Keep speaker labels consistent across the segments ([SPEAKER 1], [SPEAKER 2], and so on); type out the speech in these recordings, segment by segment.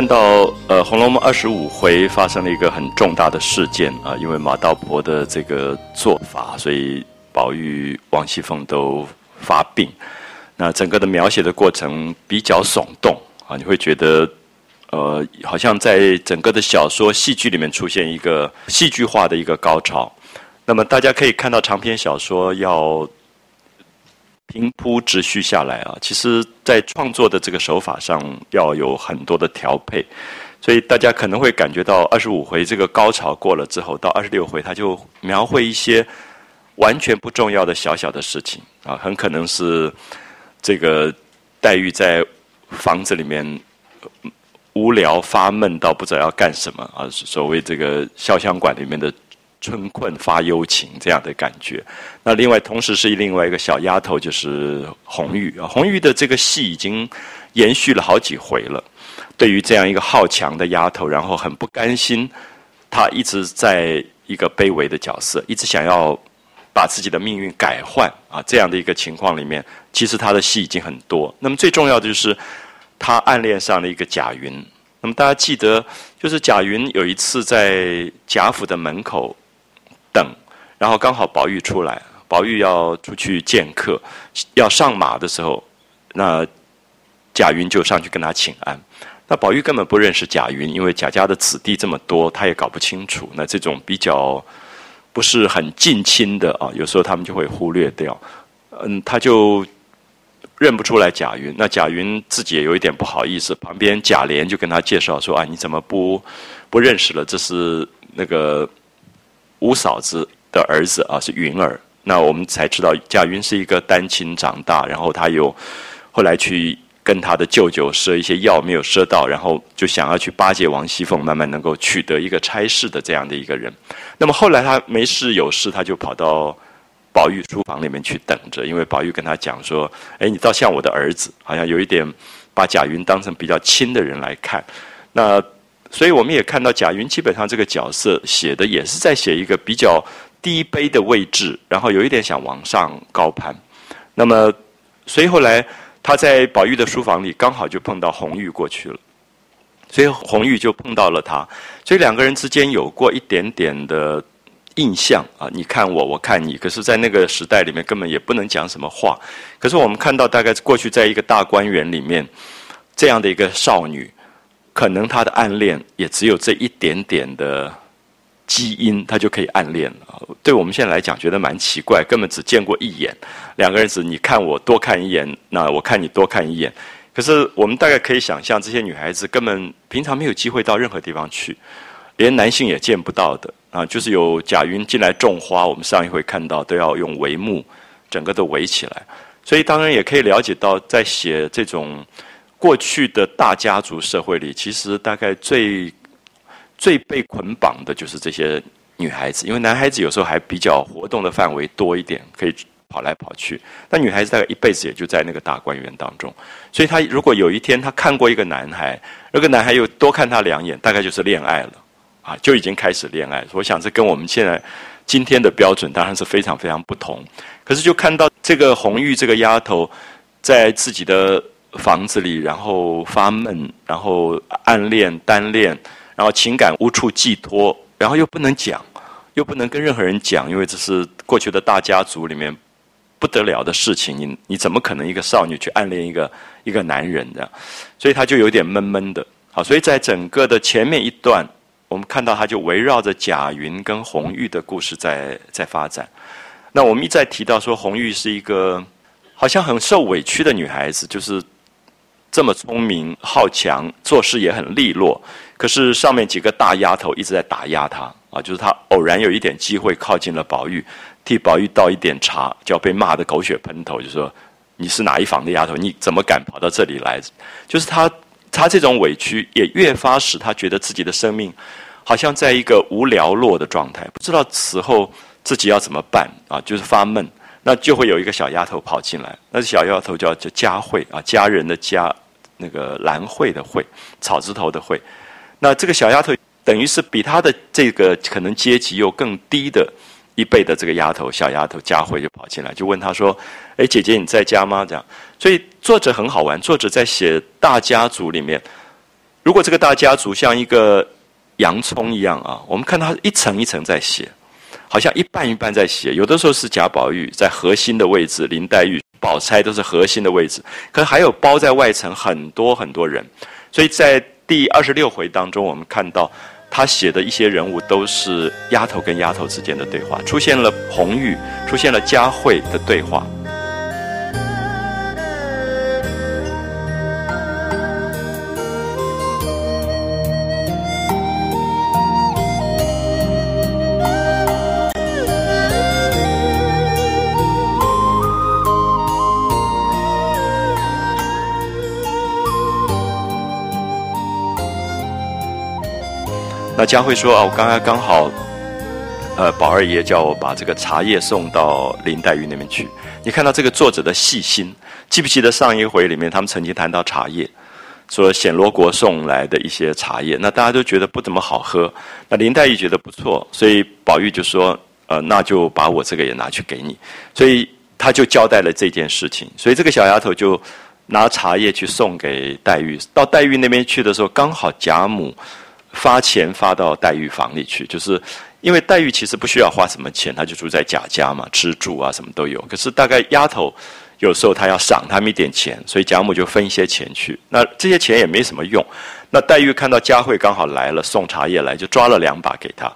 [SPEAKER 1] 看到，呃，《红楼梦》二十五回发生了一个很重大的事件啊，因为马道婆的这个做法，所以宝玉、王熙凤都发病。那整个的描写的过程比较耸动啊，你会觉得，呃，好像在整个的小说、戏剧里面出现一个戏剧化的一个高潮。那么大家可以看到，长篇小说要。平铺直叙下来啊，其实，在创作的这个手法上要有很多的调配，所以大家可能会感觉到二十五回这个高潮过了之后，到二十六回他就描绘一些完全不重要的小小的事情啊，很可能是这个黛玉在房子里面无聊发闷到不知道要干什么啊，所谓这个潇湘馆里面的。春困发幽情这样的感觉，那另外同时是另外一个小丫头，就是红玉啊。红玉的这个戏已经延续了好几回了。对于这样一个好强的丫头，然后很不甘心，她一直在一个卑微的角色，一直想要把自己的命运改换啊。这样的一个情况里面，其实她的戏已经很多。那么最重要的就是她暗恋上了一个贾云。那么大家记得，就是贾云有一次在贾府的门口。然后刚好宝玉出来，宝玉要出去见客，要上马的时候，那贾云就上去跟他请安。那宝玉根本不认识贾云，因为贾家的子弟这么多，他也搞不清楚。那这种比较不是很近亲的啊，有时候他们就会忽略掉。嗯，他就认不出来贾云。那贾云自己也有一点不好意思，旁边贾琏就跟他介绍说：“啊，你怎么不不认识了？这是那个。”五嫂子的儿子啊，是云儿。那我们才知道贾云是一个单亲长大，然后他又后来去跟他的舅舅赊一些药，没有赊到，然后就想要去巴结王熙凤，慢慢能够取得一个差事的这样的一个人。那么后来他没事有事，他就跑到宝玉书房里面去等着，因为宝玉跟他讲说：“哎，你倒像我的儿子，好像有一点把贾云当成比较亲的人来看。”那。所以我们也看到贾云基本上这个角色写的也是在写一个比较低杯的位置，然后有一点想往上高攀。那么，所以后来他在宝玉的书房里刚好就碰到红玉过去了，所以红玉就碰到了他，所以两个人之间有过一点点的印象啊，你看我，我看你。可是，在那个时代里面，根本也不能讲什么话。可是我们看到，大概过去在一个大观园里面，这样的一个少女。可能她的暗恋也只有这一点点的基因，他就可以暗恋了。对我们现在来讲，觉得蛮奇怪，根本只见过一眼，两个人只你看我多看一眼，那我看你多看一眼。可是我们大概可以想象，这些女孩子根本平常没有机会到任何地方去，连男性也见不到的啊。就是有贾云进来种花，我们上一回看到都要用帷幕整个都围起来，所以当然也可以了解到，在写这种。过去的大家族社会里，其实大概最最被捆绑的就是这些女孩子，因为男孩子有时候还比较活动的范围多一点，可以跑来跑去。但女孩子大概一辈子也就在那个大观园当中，所以她如果有一天她看过一个男孩，那个男孩又多看她两眼，大概就是恋爱了啊，就已经开始恋爱。我想这跟我们现在今天的标准当然是非常非常不同。可是就看到这个红玉这个丫头在自己的。房子里，然后发闷，然后暗恋、单恋，然后情感无处寄托，然后又不能讲，又不能跟任何人讲，因为这是过去的大家族里面不得了的事情。你你怎么可能一个少女去暗恋一个一个男人的？所以他就有点闷闷的。好，所以在整个的前面一段，我们看到他就围绕着贾云跟红玉的故事在在发展。那我们一再提到说，红玉是一个好像很受委屈的女孩子，就是。这么聪明好强，做事也很利落，可是上面几个大丫头一直在打压她啊！就是她偶然有一点机会靠近了宝玉，替宝玉倒一点茶，就要被骂得狗血喷头，就说你是哪一房的丫头？你怎么敢跑到这里来？就是她，她这种委屈也越发使她觉得自己的生命好像在一个无聊落的状态，不知道此后自己要怎么办啊！就是发闷。那就会有一个小丫头跑进来，那小丫头叫叫佳慧啊，佳人的佳，那个兰慧的慧，草字头的慧。那这个小丫头等于是比她的这个可能阶级又更低的一辈的这个丫头，小丫头佳慧就跑进来，就问她说：“哎，姐姐你在家吗？”这样，所以作者很好玩，作者在写大家族里面，如果这个大家族像一个洋葱一样啊，我们看它一层一层在写，好像一半一半在写。有的时候是贾宝玉在核心的位置，林黛玉、宝钗都是核心的位置，可还有包在外层很多很多人。所以在第二十六回当中，我们看到他写的一些人物都是丫头跟丫头之间的对话，出现了红玉，出现了佳慧的对话。那佳慧说啊，我刚刚刚好，呃，宝二爷叫我把这个茶叶送到林黛玉那边去。你看到这个作者的细心，记不记得上一回里面他们曾经谈到茶叶，说显罗国送来的一些茶叶，那大家都觉得不怎么好喝。那林黛玉觉得不错，所以宝玉就说，呃，那就把我这个也拿去给你。所以他就交代了这件事情。所以这个小丫头就拿茶叶去送给黛玉。到黛玉那边去的时候，刚好贾母。发钱发到黛玉房里去，就是因为黛玉其实不需要花什么钱，她就住在贾家嘛，吃住啊什么都有。可是大概丫头有时候她要赏他们一点钱，所以贾母就分一些钱去。那这些钱也没什么用。那黛玉看到佳慧刚好来了，送茶叶来，就抓了两把给她。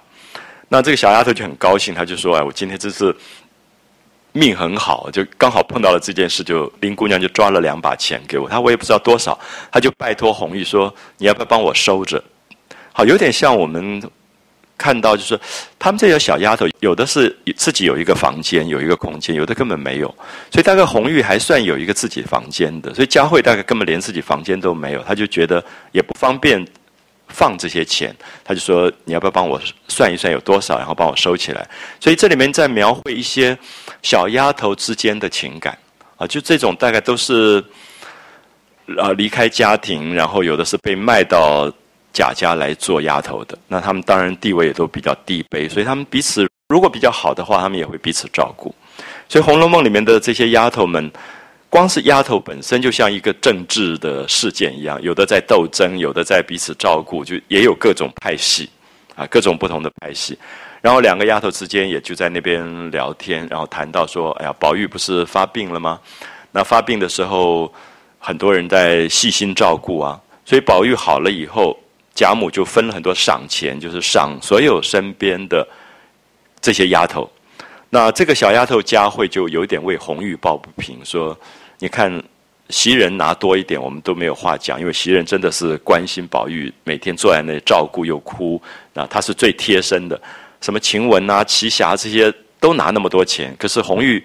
[SPEAKER 1] 那这个小丫头就很高兴，她就说：“哎，我今天真是命很好，就刚好碰到了这件事，就林姑娘就抓了两把钱给我。她我也不知道多少，她就拜托红玉说：你要不要帮我收着？”好，有点像我们看到，就是他们这些小丫头，有的是自己有一个房间，有一个空间，有的根本没有。所以大概红玉还算有一个自己房间的，所以佳慧大概根本连自己房间都没有，她就觉得也不方便放这些钱，她就说：“你要不要帮我算一算有多少，然后帮我收起来？”所以这里面在描绘一些小丫头之间的情感啊，就这种大概都是啊离开家庭，然后有的是被卖到。贾家来做丫头的，那他们当然地位也都比较低卑，所以他们彼此如果比较好的话，他们也会彼此照顾。所以《红楼梦》里面的这些丫头们，光是丫头本身就像一个政治的事件一样，有的在斗争，有的在彼此照顾，就也有各种派系啊，各种不同的派系。然后两个丫头之间也就在那边聊天，然后谈到说：“哎呀，宝玉不是发病了吗？那发病的时候，很多人在细心照顾啊，所以宝玉好了以后。”贾母就分了很多赏钱，就是赏所有身边的这些丫头。那这个小丫头佳慧就有点为红玉抱不平，说：“你看袭人拿多一点，我们都没有话讲，因为袭人真的是关心宝玉，每天坐在那里照顾又哭，那她是最贴身的。什么晴雯啊、奇霞这些都拿那么多钱，可是红玉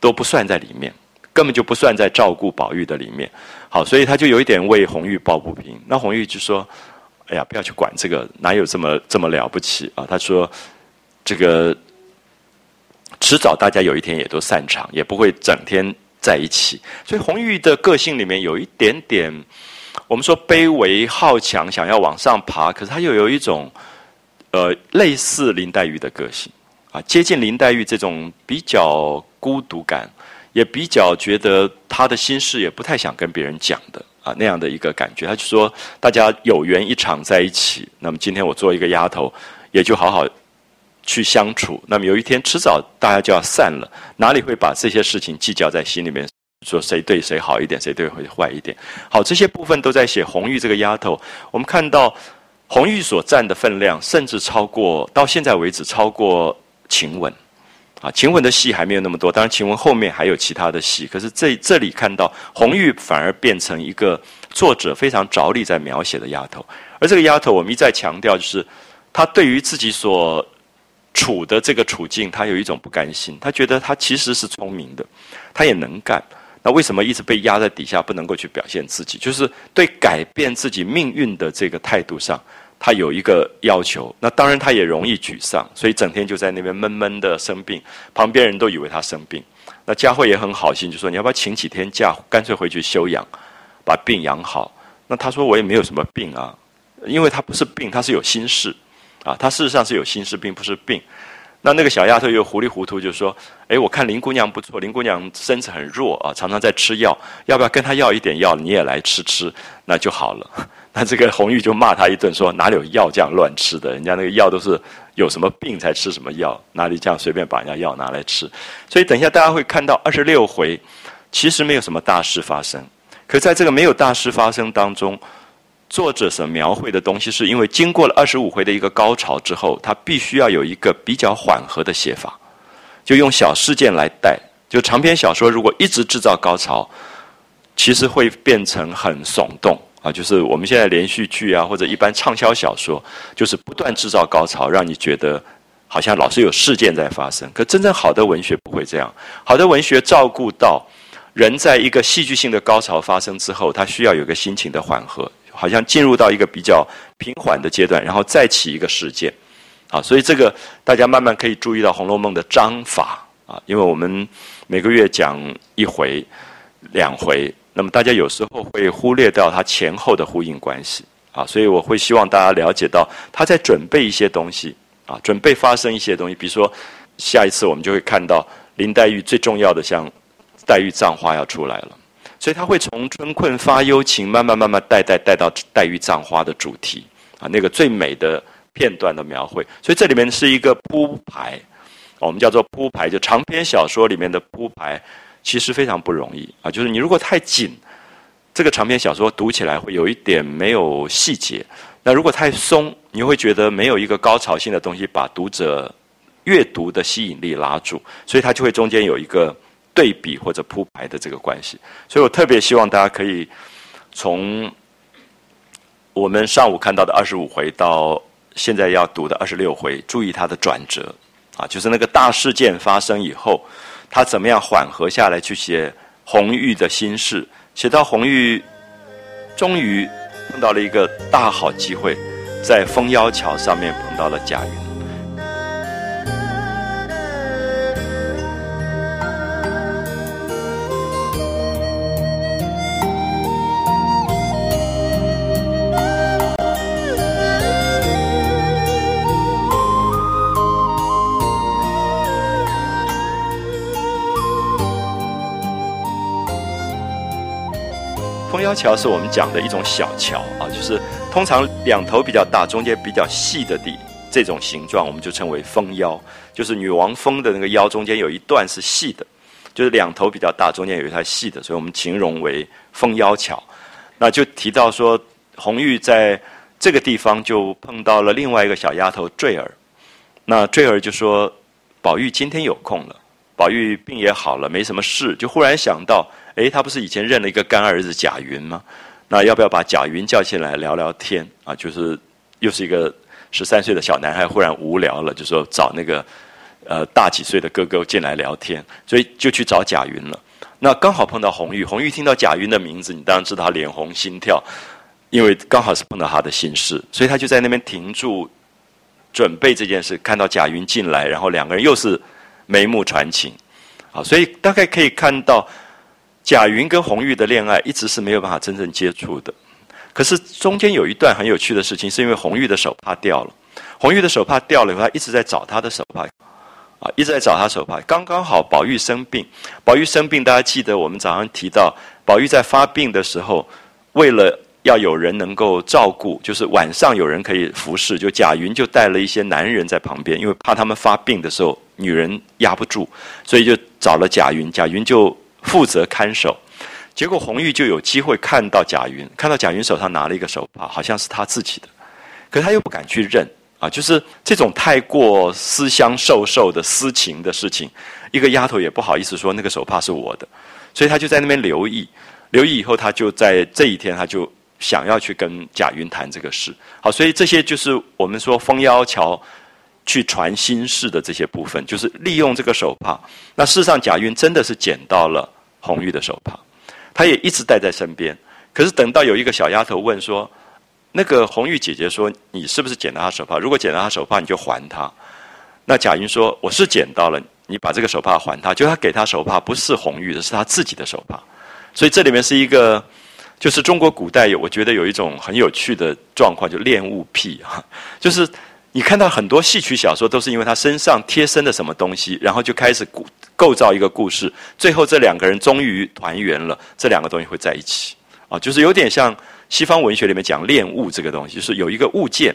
[SPEAKER 1] 都不算在里面，根本就不算在照顾宝玉的里面。好，所以她就有一点为红玉抱不平。那红玉就说。”呀，不要去管这个，哪有这么这么了不起啊？他说：“这个迟早大家有一天也都散场，也不会整天在一起。”所以红玉的个性里面有一点点，我们说卑微好强，想要往上爬，可是他又有一种呃类似林黛玉的个性啊，接近林黛玉这种比较孤独感，也比较觉得他的心事也不太想跟别人讲的。啊，那样的一个感觉，他就说大家有缘一场在一起，那么今天我做一个丫头，也就好好去相处。那么有一天迟早大家就要散了，哪里会把这些事情计较在心里面？说谁对谁好一点，谁对谁坏一点？好，这些部分都在写红玉这个丫头。我们看到红玉所占的分量，甚至超过到现在为止超过晴雯。啊，晴雯的戏还没有那么多，当然晴雯后面还有其他的戏。可是这这里看到红玉反而变成一个作者非常着力在描写的丫头，而这个丫头我们一再强调，就是她对于自己所处的这个处境，她有一种不甘心。她觉得她其实是聪明的，她也能干，那为什么一直被压在底下，不能够去表现自己？就是对改变自己命运的这个态度上。他有一个要求，那当然他也容易沮丧，所以整天就在那边闷闷的生病，旁边人都以为他生病。那佳慧也很好心，就说你要不要请几天假，干脆回去休养，把病养好。那他说我也没有什么病啊，因为他不是病，他是有心事啊，他事实上是有心事，并不是病。那那个小丫头又糊里糊涂就说：“哎，我看林姑娘不错，林姑娘身子很弱啊，常常在吃药，要不要跟她要一点药，你也来吃吃，那就好了。”那这个红玉就骂他一顿，说哪里有药这样乱吃的？人家那个药都是有什么病才吃什么药，哪里这样随便把人家药拿来吃？所以等一下大家会看到二十六回，其实没有什么大事发生。可在这个没有大事发生当中，作者所描绘的东西，是因为经过了二十五回的一个高潮之后，他必须要有一个比较缓和的写法，就用小事件来带。就长篇小说如果一直制造高潮，其实会变成很耸动啊。就是我们现在连续剧啊，或者一般畅销小说，就是不断制造高潮，让你觉得好像老是有事件在发生。可真正好的文学不会这样，好的文学照顾到。人在一个戏剧性的高潮发生之后，他需要有个心情的缓和，好像进入到一个比较平缓的阶段，然后再起一个事件，啊，所以这个大家慢慢可以注意到《红楼梦》的章法啊，因为我们每个月讲一回、两回，那么大家有时候会忽略掉它前后的呼应关系啊，所以我会希望大家了解到他在准备一些东西啊，准备发生一些东西，比如说下一次我们就会看到林黛玉最重要的像。黛玉葬花要出来了，所以他会从春困发幽情，慢慢慢慢带带带到黛玉葬花的主题啊，那个最美的片段的描绘。所以这里面是一个铺排，我们叫做铺排，就长篇小说里面的铺排，其实非常不容易啊。就是你如果太紧，这个长篇小说读起来会有一点没有细节；那如果太松，你会觉得没有一个高潮性的东西把读者阅读的吸引力拉住，所以它就会中间有一个。对比或者铺排的这个关系，所以我特别希望大家可以从我们上午看到的二十五回到现在要读的二十六回，注意它的转折啊，就是那个大事件发生以后，他怎么样缓和下来去写红玉的心事，写到红玉终于碰到了一个大好机会，在枫妖桥上面碰到了贾云。桥是我们讲的一种小桥啊，就是通常两头比较大，中间比较细的地，这种形状我们就称为蜂腰，就是女王蜂的那个腰中间有一段是细的，就是两头比较大，中间有一条细的，所以我们形容为蜂腰桥。那就提到说，红玉在这个地方就碰到了另外一个小丫头坠儿，那坠儿就说：“宝玉今天有空了，宝玉病也好了，没什么事，就忽然想到。”哎，他不是以前认了一个干儿子贾云吗？那要不要把贾云叫进来聊聊天啊？就是又是一个十三岁的小男孩，忽然无聊了，就说找那个呃大几岁的哥哥进来聊天，所以就去找贾云了。那刚好碰到红玉，红玉听到贾云的名字，你当然知道他脸红心跳，因为刚好是碰到他的心事，所以他就在那边停住，准备这件事。看到贾云进来，然后两个人又是眉目传情，啊，所以大概可以看到。贾云跟红玉的恋爱一直是没有办法真正接触的，可是中间有一段很有趣的事情，是因为红玉的手帕掉了，红玉的手帕掉了以后，他一直在找他的手帕，啊，一直在找他手帕。刚刚好宝玉生病，宝玉生病，大家记得我们早上提到，宝玉在发病的时候，为了要有人能够照顾，就是晚上有人可以服侍，就贾云就带了一些男人在旁边，因为怕他们发病的时候女人压不住，所以就找了贾云，贾云就。负责看守，结果红玉就有机会看到贾云，看到贾云手上拿了一个手帕，好像是他自己的，可是他又不敢去认啊，就是这种太过私相授受的私情的事情，一个丫头也不好意思说那个手帕是我的，所以他就在那边留意，留意以后，他就在这一天，他就想要去跟贾云谈这个事。好，所以这些就是我们说风妖桥。去传心事的这些部分，就是利用这个手帕。那事实上，贾云真的是捡到了红玉的手帕，他也一直带在身边。可是等到有一个小丫头问说：“那个红玉姐姐说，你是不是捡到她手帕？如果捡到她手帕，你就还她。”那贾云说：“我是捡到了，你把这个手帕还她。”就他给她手帕不是红玉的，是他自己的手帕。所以这里面是一个，就是中国古代有，我觉得有一种很有趣的状况，就恋物癖哈，就是。你看到很多戏曲小说，都是因为他身上贴身的什么东西，然后就开始构构造一个故事，最后这两个人终于团圆了，这两个东西会在一起啊，就是有点像西方文学里面讲恋物这个东西，就是有一个物件，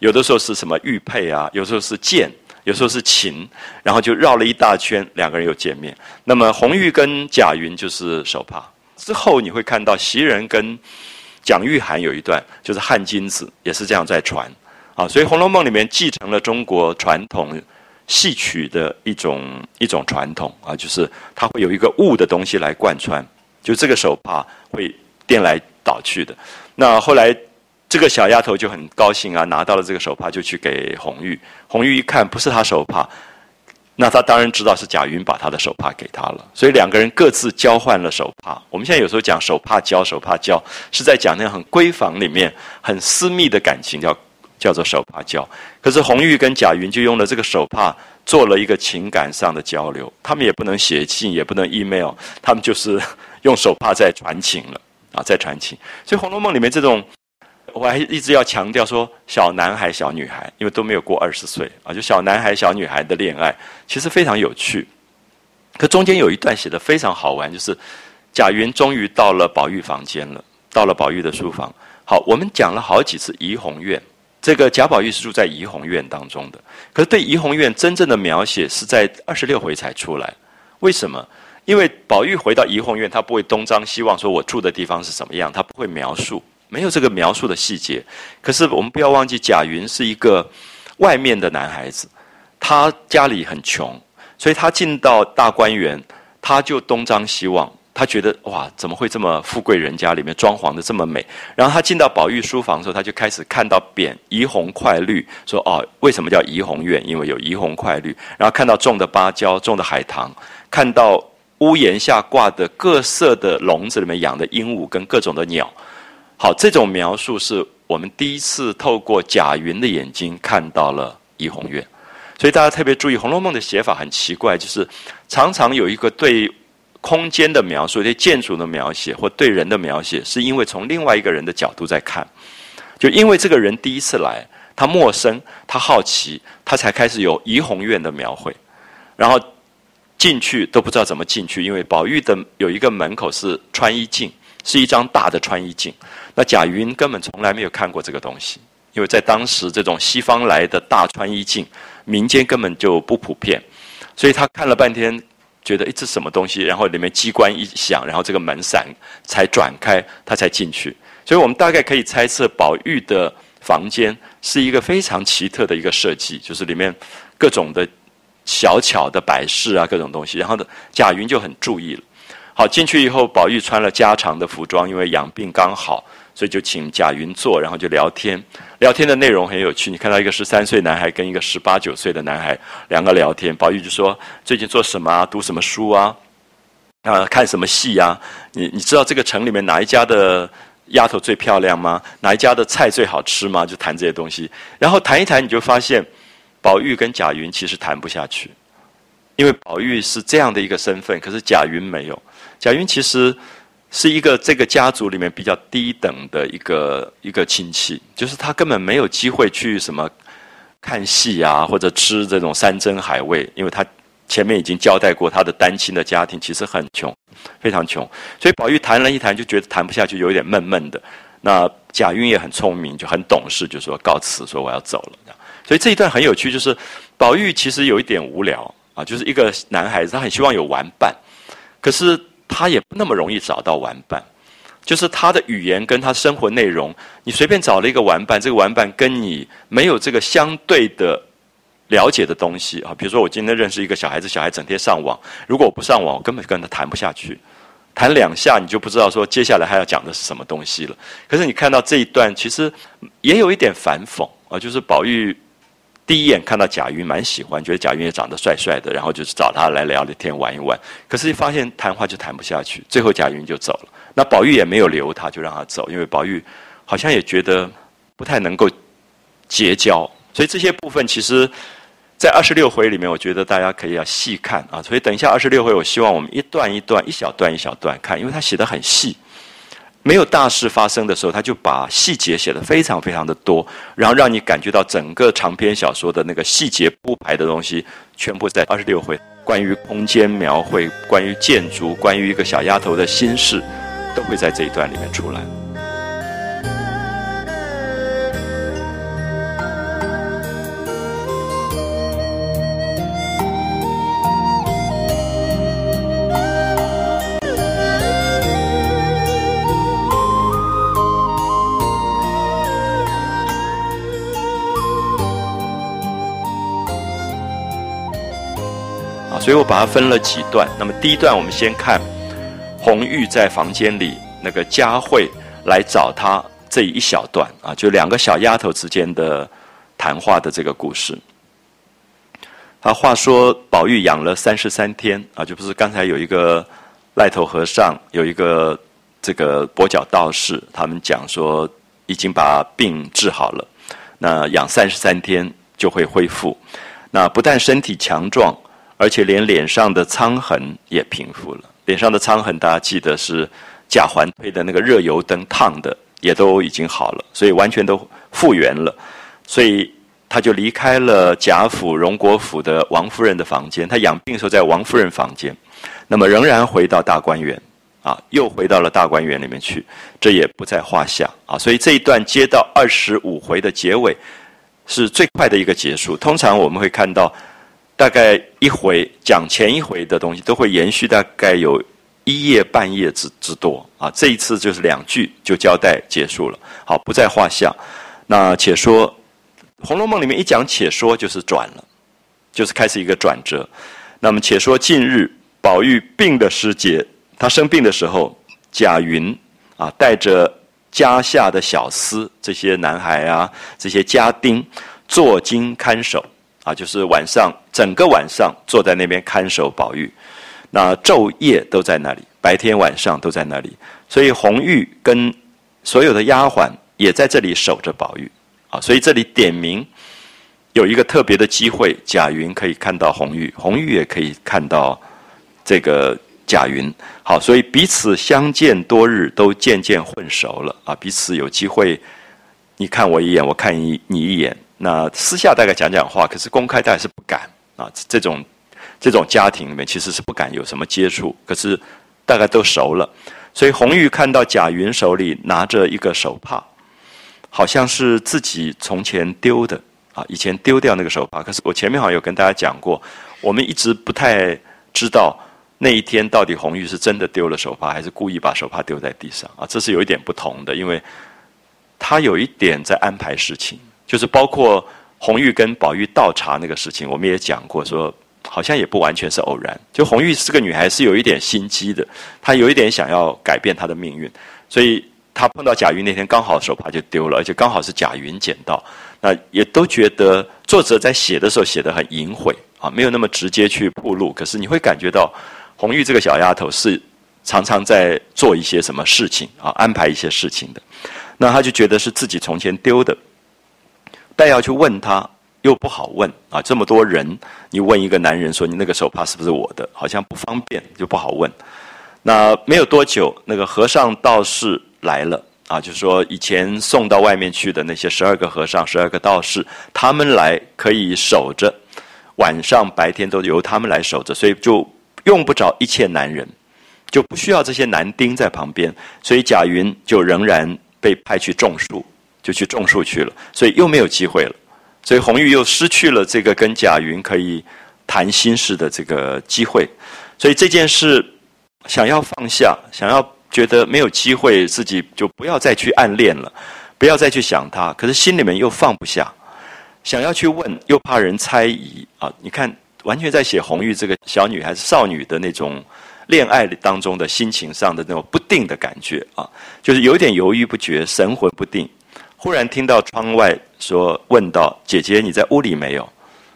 [SPEAKER 1] 有的时候是什么玉佩啊，有时候是剑，有时候是琴，然后就绕了一大圈，两个人又见面。那么红玉跟贾云就是手帕，之后你会看到袭人跟蒋玉菡有一段，就是汗巾子也是这样在传啊，所以《红楼梦》里面继承了中国传统。戏曲的一种一种传统啊，就是它会有一个物的东西来贯穿，就这个手帕会颠来倒去的。那后来这个小丫头就很高兴啊，拿到了这个手帕就去给红玉。红玉一看不是她手帕，那她当然知道是贾云把她的手帕给她了。所以两个人各自交换了手帕。我们现在有时候讲手帕交，手帕交，是在讲那种很闺房里面很私密的感情，叫。叫做手帕交，可是红玉跟贾云就用了这个手帕做了一个情感上的交流。他们也不能写信，也不能 email，他们就是用手帕在传情了啊，在传情。所以《红楼梦》里面这种，我还一直要强调说，小男孩、小女孩，因为都没有过二十岁啊，就小男孩、小女孩的恋爱，其实非常有趣。可中间有一段写的非常好玩，就是贾云终于到了宝玉房间了，到了宝玉的书房。好，我们讲了好几次怡红院。这个贾宝玉是住在怡红院当中的，可是对怡红院真正的描写是在二十六回才出来。为什么？因为宝玉回到怡红院，他不会东张西望，说我住的地方是什么样，他不会描述，没有这个描述的细节。可是我们不要忘记，贾云是一个外面的男孩子，他家里很穷，所以他进到大观园，他就东张西望。他觉得哇，怎么会这么富贵人家里面装潢的这么美？然后他进到宝玉书房的时候，他就开始看到匾“怡红快绿”，说哦，为什么叫怡红院？因为有怡红快绿。然后看到种的芭蕉，种的海棠，看到屋檐下挂的各色的笼子里面养的鹦鹉跟各种的鸟。好，这种描述是我们第一次透过贾云的眼睛看到了怡红院。所以大家特别注意，《红楼梦》的写法很奇怪，就是常常有一个对。空间的描述，对建筑的描写，或对人的描写，是因为从另外一个人的角度在看。就因为这个人第一次来，他陌生，他好奇，他才开始有怡红院的描绘。然后进去都不知道怎么进去，因为宝玉的有一个门口是穿衣镜，是一张大的穿衣镜。那贾云根本从来没有看过这个东西，因为在当时这种西方来的大穿衣镜，民间根本就不普遍，所以他看了半天。觉得诶，这什么东西？然后里面机关一响，然后这个门闪才转开，他才进去。所以我们大概可以猜测，宝玉的房间是一个非常奇特的一个设计，就是里面各种的小巧的摆饰啊，各种东西。然后，贾云就很注意了。好，进去以后，宝玉穿了家常的服装，因为养病刚好。所以就请贾云坐，然后就聊天。聊天的内容很有趣，你看到一个十三岁男孩跟一个十八九岁的男孩两个聊天。宝玉就说：“最近做什么啊？读什么书啊？啊，看什么戏啊？你你知道这个城里面哪一家的丫头最漂亮吗？哪一家的菜最好吃吗？就谈这些东西。然后谈一谈，你就发现宝玉跟贾云其实谈不下去，因为宝玉是这样的一个身份，可是贾云没有。贾云其实。是一个这个家族里面比较低等的一个一个亲戚，就是他根本没有机会去什么看戏啊，或者吃这种山珍海味，因为他前面已经交代过他的单亲的家庭其实很穷，非常穷，所以宝玉谈了一谈就觉得谈不下去，有点闷闷的。那贾云也很聪明，就很懂事，就说告辞，说我要走了。所以这一段很有趣，就是宝玉其实有一点无聊啊，就是一个男孩子，他很希望有玩伴，可是。他也不那么容易找到玩伴，就是他的语言跟他生活内容，你随便找了一个玩伴，这个玩伴跟你没有这个相对的了解的东西啊。比如说，我今天认识一个小孩子，小孩整天上网，如果我不上网，我根本跟他谈不下去，谈两下你就不知道说接下来还要讲的是什么东西了。可是你看到这一段，其实也有一点反讽啊，就是宝玉。第一眼看到贾云，蛮喜欢，觉得贾云也长得帅帅的，然后就是找他来聊聊天、玩一玩。可是发现谈话就谈不下去，最后贾云就走了。那宝玉也没有留他，就让他走，因为宝玉好像也觉得不太能够结交。所以这些部分其实，在二十六回里面，我觉得大家可以要细看啊。所以等一下二十六回，我希望我们一段一段、一小段一小段看，因为他写的很细。没有大事发生的时候，他就把细节写得非常非常的多，然后让你感觉到整个长篇小说的那个细节铺排的东西，全部在二十六回。关于空间描绘，关于建筑，关于一个小丫头的心事，都会在这一段里面出来。所以我把它分了几段。那么第一段，我们先看红玉在房间里，那个佳慧来找他这一小段啊，就两个小丫头之间的谈话的这个故事。他话说，宝玉养了三十三天啊，就不是刚才有一个赖头和尚，有一个这个跛脚道士，他们讲说已经把病治好了，那养三十三天就会恢复。那不但身体强壮。而且连脸上的苍痕也平复了。脸上的苍痕，大家记得是贾环推的那个热油灯烫的，也都已经好了，所以完全都复原了。所以他就离开了贾府荣国府的王夫人的房间。他养病时候在王夫人房间，那么仍然回到大观园，啊，又回到了大观园里面去，这也不在话下啊。所以这一段接到二十五回的结尾，是最快的一个结束。通常我们会看到。大概一回讲前一回的东西，都会延续大概有一页半页之之多啊。这一次就是两句就交代结束了，好不在话下。那且说《红楼梦》里面一讲且说就是转了，就是开始一个转折。那么且说近日宝玉病的时节，他生病的时候，贾云啊带着家下的小厮这些男孩啊这些家丁坐金看守。啊，就是晚上整个晚上坐在那边看守宝玉，那昼夜都在那里，白天晚上都在那里。所以红玉跟所有的丫鬟也在这里守着宝玉。啊，所以这里点名有一个特别的机会，贾云可以看到红玉，红玉也可以看到这个贾云。好，所以彼此相见多日，都渐渐混熟了。啊，彼此有机会，你看我一眼，我看你你一眼。那私下大概讲讲话，可是公开大概是不敢啊。这种这种家庭里面其实是不敢有什么接触，可是大概都熟了。所以红玉看到贾云手里拿着一个手帕，好像是自己从前丢的啊，以前丢掉那个手帕。可是我前面好像有跟大家讲过，我们一直不太知道那一天到底红玉是真的丢了手帕，还是故意把手帕丢在地上啊。这是有一点不同的，因为他有一点在安排事情。就是包括红玉跟宝玉倒茶那个事情，我们也讲过，说好像也不完全是偶然。就红玉这个女孩是有一点心机的，她有一点想要改变她的命运，所以她碰到贾云那天刚好手帕就丢了，而且刚好是贾云捡到。那也都觉得作者在写的时候写的很隐晦啊，没有那么直接去铺路。可是你会感觉到红玉这个小丫头是常常在做一些什么事情啊，安排一些事情的。那她就觉得是自己从前丢的。但要去问他，又不好问啊！这么多人，你问一个男人说你那个手帕是不是我的，好像不方便，就不好问。那没有多久，那个和尚道士来了啊，就说以前送到外面去的那些十二个和尚、十二个道士，他们来可以守着，晚上白天都由他们来守着，所以就用不着一切男人，就不需要这些男丁在旁边，所以贾云就仍然被派去种树。就去种树去了，所以又没有机会了，所以红玉又失去了这个跟贾云可以谈心事的这个机会，所以这件事想要放下，想要觉得没有机会，自己就不要再去暗恋了，不要再去想他，可是心里面又放不下，想要去问，又怕人猜疑啊！你看，完全在写红玉这个小女孩子、少女的那种恋爱当中的心情上的那种不定的感觉啊，就是有点犹豫不决、神魂不定。忽然听到窗外说：“问道，姐姐你在屋里没有？”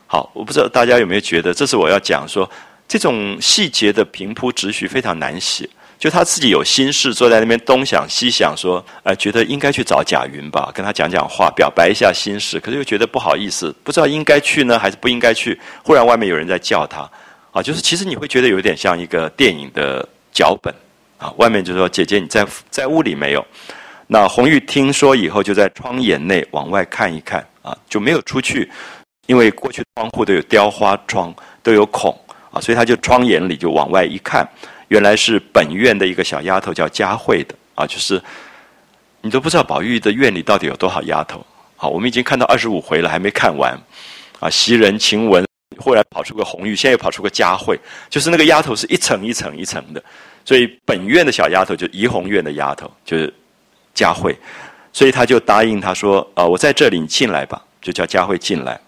[SPEAKER 1] 好，我不知道大家有没有觉得，这是我要讲说这种细节的平铺直叙非常难写。就他自己有心事，坐在那边东想西想，说：“哎，觉得应该去找贾云吧，跟他讲讲话，表白一下心事。”可是又觉得不好意思，不知道应该去呢还是不应该去。忽然外面有人在叫他，啊，就是其实你会觉得有点像一个电影的脚本啊。外面就说：“姐姐你在在屋里没有？”那红玉听说以后，就在窗沿内往外看一看啊，就没有出去，因为过去窗户都有雕花窗，都有孔啊，所以他就窗眼里就往外一看，原来是本院的一个小丫头叫佳慧的啊，就是你都不知道宝玉的院里到底有多少丫头。好，我们已经看到二十五回了，还没看完啊。袭人、晴雯，后来跑出个红玉，现在又跑出个佳慧，就是那个丫头是一层一层一层的。所以本院的小丫头就怡红院的丫头就是佳慧，所以他就答应他说：“啊，我在这里，你进来吧。”就叫佳慧进来。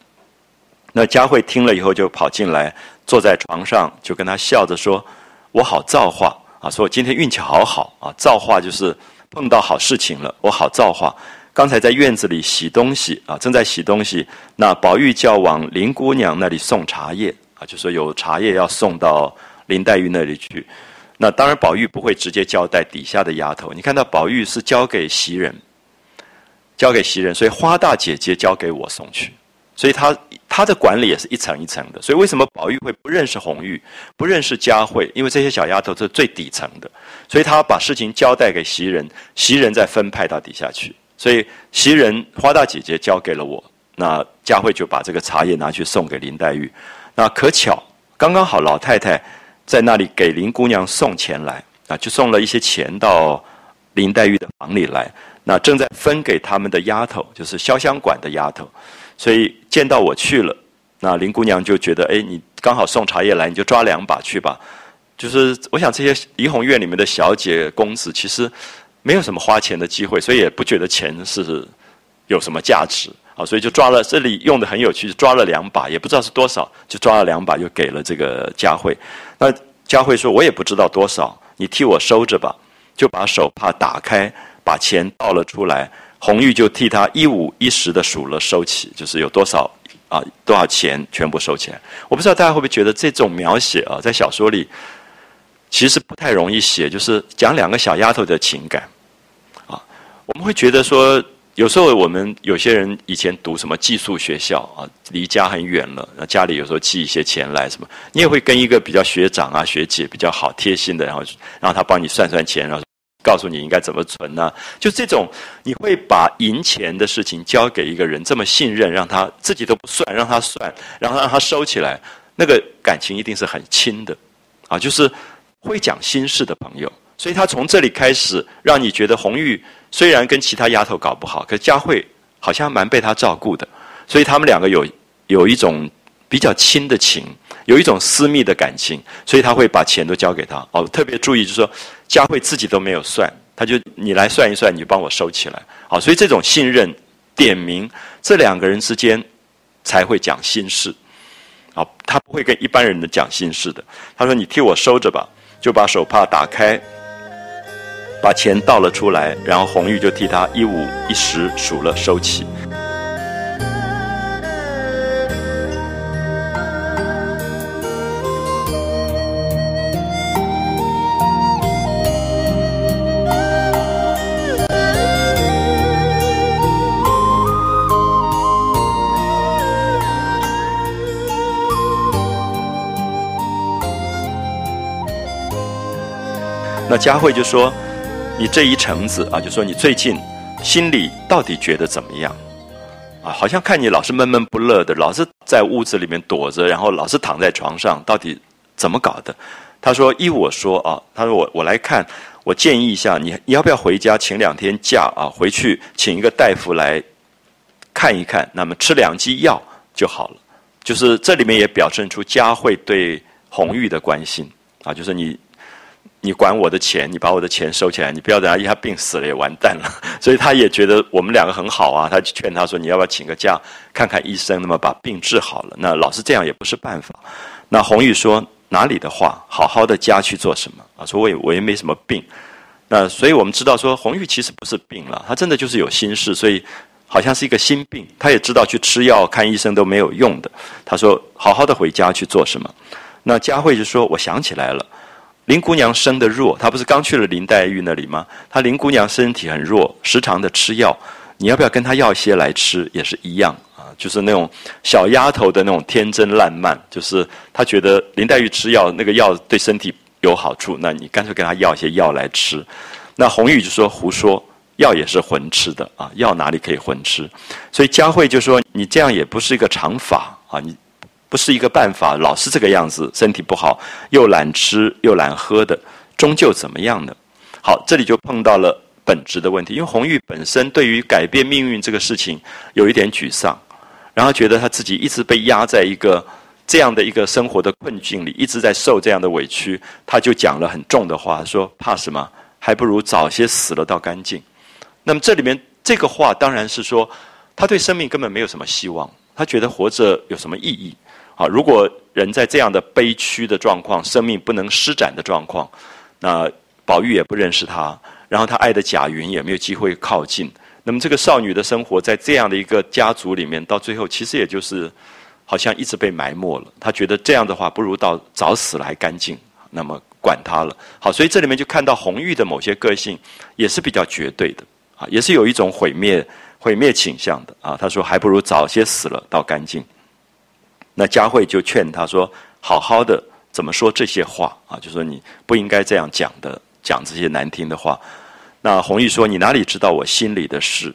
[SPEAKER 1] 那佳慧听了以后就跑进来，坐在床上，就跟他笑着说：“我好造化啊！说我今天运气好好啊！造化就是碰到好事情了，我好造化。刚才在院子里洗东西啊，正在洗东西，那宝玉叫往林姑娘那里送茶叶啊，就说有茶叶要送到林黛玉那里去。那当然，宝玉不会直接交代底下的丫头。你看到宝玉是交给袭人，交给袭人，所以花大姐姐交给我送去。”所以他他的管理也是一层一层的，所以为什么宝玉会不认识红玉，不认识佳慧？因为这些小丫头是最底层的，所以他把事情交代给袭人，袭人再分派到底下去。所以袭人花大姐姐交给了我，那佳慧就把这个茶叶拿去送给林黛玉。那可巧，刚刚好老太太在那里给林姑娘送钱来，啊，就送了一些钱到林黛玉的房里来。那正在分给他们的丫头，就是潇湘馆的丫头。所以见到我去了，那林姑娘就觉得，哎，你刚好送茶叶来，你就抓两把去吧。就是我想这些怡红院里面的小姐公子，其实没有什么花钱的机会，所以也不觉得钱是有什么价值啊。所以就抓了，这里用的很有趣，抓了两把，也不知道是多少，就抓了两把，就给了这个佳慧。那佳慧说，我也不知道多少，你替我收着吧。就把手帕打开，把钱倒了出来。红玉就替他一五一十的数了收起，就是有多少啊多少钱全部收起来。我不知道大家会不会觉得这种描写啊，在小说里其实不太容易写，就是讲两个小丫头的情感啊。我们会觉得说，有时候我们有些人以前读什么寄宿学校啊，离家很远了，那家里有时候寄一些钱来什么，你也会跟一个比较学长啊学姐比较好贴心的，然后让他帮你算算钱，然后。告诉你应该怎么存呢？就这种，你会把赢钱的事情交给一个人，这么信任，让他自己都不算，让他算，然后让他收起来，那个感情一定是很亲的，啊，就是会讲心事的朋友。所以他从这里开始，让你觉得红玉虽然跟其他丫头搞不好，可佳慧好像蛮被他照顾的，所以他们两个有有一种比较亲的情。有一种私密的感情，所以他会把钱都交给他。哦，特别注意，就是说佳慧自己都没有算，他就你来算一算，你就帮我收起来。好，所以这种信任、点名，这两个人之间才会讲心事。好，他不会跟一般人的讲心事的。他说：“你替我收着吧。”就把手帕打开，把钱倒了出来，然后红玉就替他一五一十数了收起。那佳慧就说：“你这一程子啊，就说你最近心里到底觉得怎么样？啊，好像看你老是闷闷不乐的，老是在屋子里面躲着，然后老是躺在床上，到底怎么搞的？”他说：“依我说啊，他说我我来看，我建议一下你，你要不要回家请两天假啊？回去请一个大夫来看一看，那么吃两剂药就好了。就是这里面也表现出佳慧对红玉的关心啊，就是你。”你管我的钱，你把我的钱收起来，你不要等他一下病死了也完蛋了。所以他也觉得我们两个很好啊，他就劝他说：“你要不要请个假，看看医生，那么把病治好了？那老是这样也不是办法。”那红玉说：“哪里的话，好好的家去做什么啊？说我也我也没什么病。那所以我们知道说，红玉其实不是病了，他真的就是有心事，所以好像是一个心病。他也知道去吃药看医生都没有用的。他说：好好的回家去做什么？那佳慧就说：我想起来了。”林姑娘生的弱，她不是刚去了林黛玉那里吗？她林姑娘身体很弱，时常的吃药。你要不要跟她要一些来吃？也是一样啊，就是那种小丫头的那种天真烂漫，就是她觉得林黛玉吃药，那个药对身体有好处，那你干脆跟她要一些药来吃。那红玉就说胡说，药也是混吃的啊，药哪里可以混吃？所以佳慧就说你这样也不是一个常法啊，你。不是一个办法，老是这个样子，身体不好，又懒吃又懒喝的，终究怎么样呢？好，这里就碰到了本质的问题，因为红玉本身对于改变命运这个事情有一点沮丧，然后觉得他自己一直被压在一个这样的一个生活的困境里，一直在受这样的委屈，他就讲了很重的话，说怕什么？还不如早些死了，倒干净。那么这里面这个话当然是说，他对生命根本没有什么希望，他觉得活着有什么意义？好，如果人在这样的悲屈的状况，生命不能施展的状况，那宝玉也不认识他，然后他爱的贾云也没有机会靠近。那么这个少女的生活在这样的一个家族里面，到最后其实也就是好像一直被埋没了。他觉得这样的话，不如到早死了还干净。那么管他了。好，所以这里面就看到红玉的某些个性也是比较绝对的啊，也是有一种毁灭毁灭倾向的啊。他说还不如早些死了，倒干净。那佳慧就劝他说：“好好的，怎么说这些话啊？就说你不应该这样讲的，讲这些难听的话。”那红玉说：“你哪里知道我心里的事？”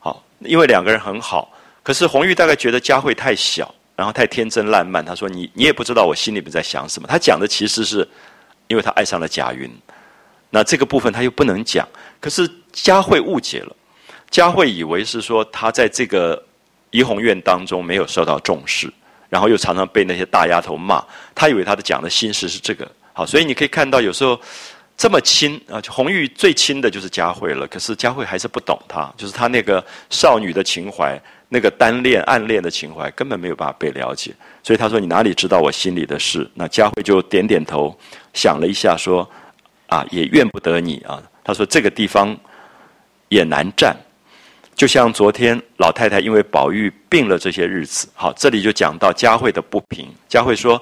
[SPEAKER 1] 好，因为两个人很好，可是红玉大概觉得佳慧太小，然后太天真烂漫。他说：“你你也不知道我心里面在想什么。”他讲的其实是，因为他爱上了贾云。那这个部分他又不能讲，可是佳慧误解了，佳慧以为是说他在这个怡红院当中没有受到重视。然后又常常被那些大丫头骂，他以为他的讲的心事是这个，好，所以你可以看到有时候这么亲啊，红玉最亲的就是佳慧了，可是佳慧还是不懂他，就是他那个少女的情怀，那个单恋暗恋的情怀根本没有办法被了解，所以他说你哪里知道我心里的事？那佳慧就点点头，想了一下说，啊，也怨不得你啊。他说这个地方也难站。就像昨天老太太因为宝玉病了这些日子，好，这里就讲到佳慧的不平。佳慧说，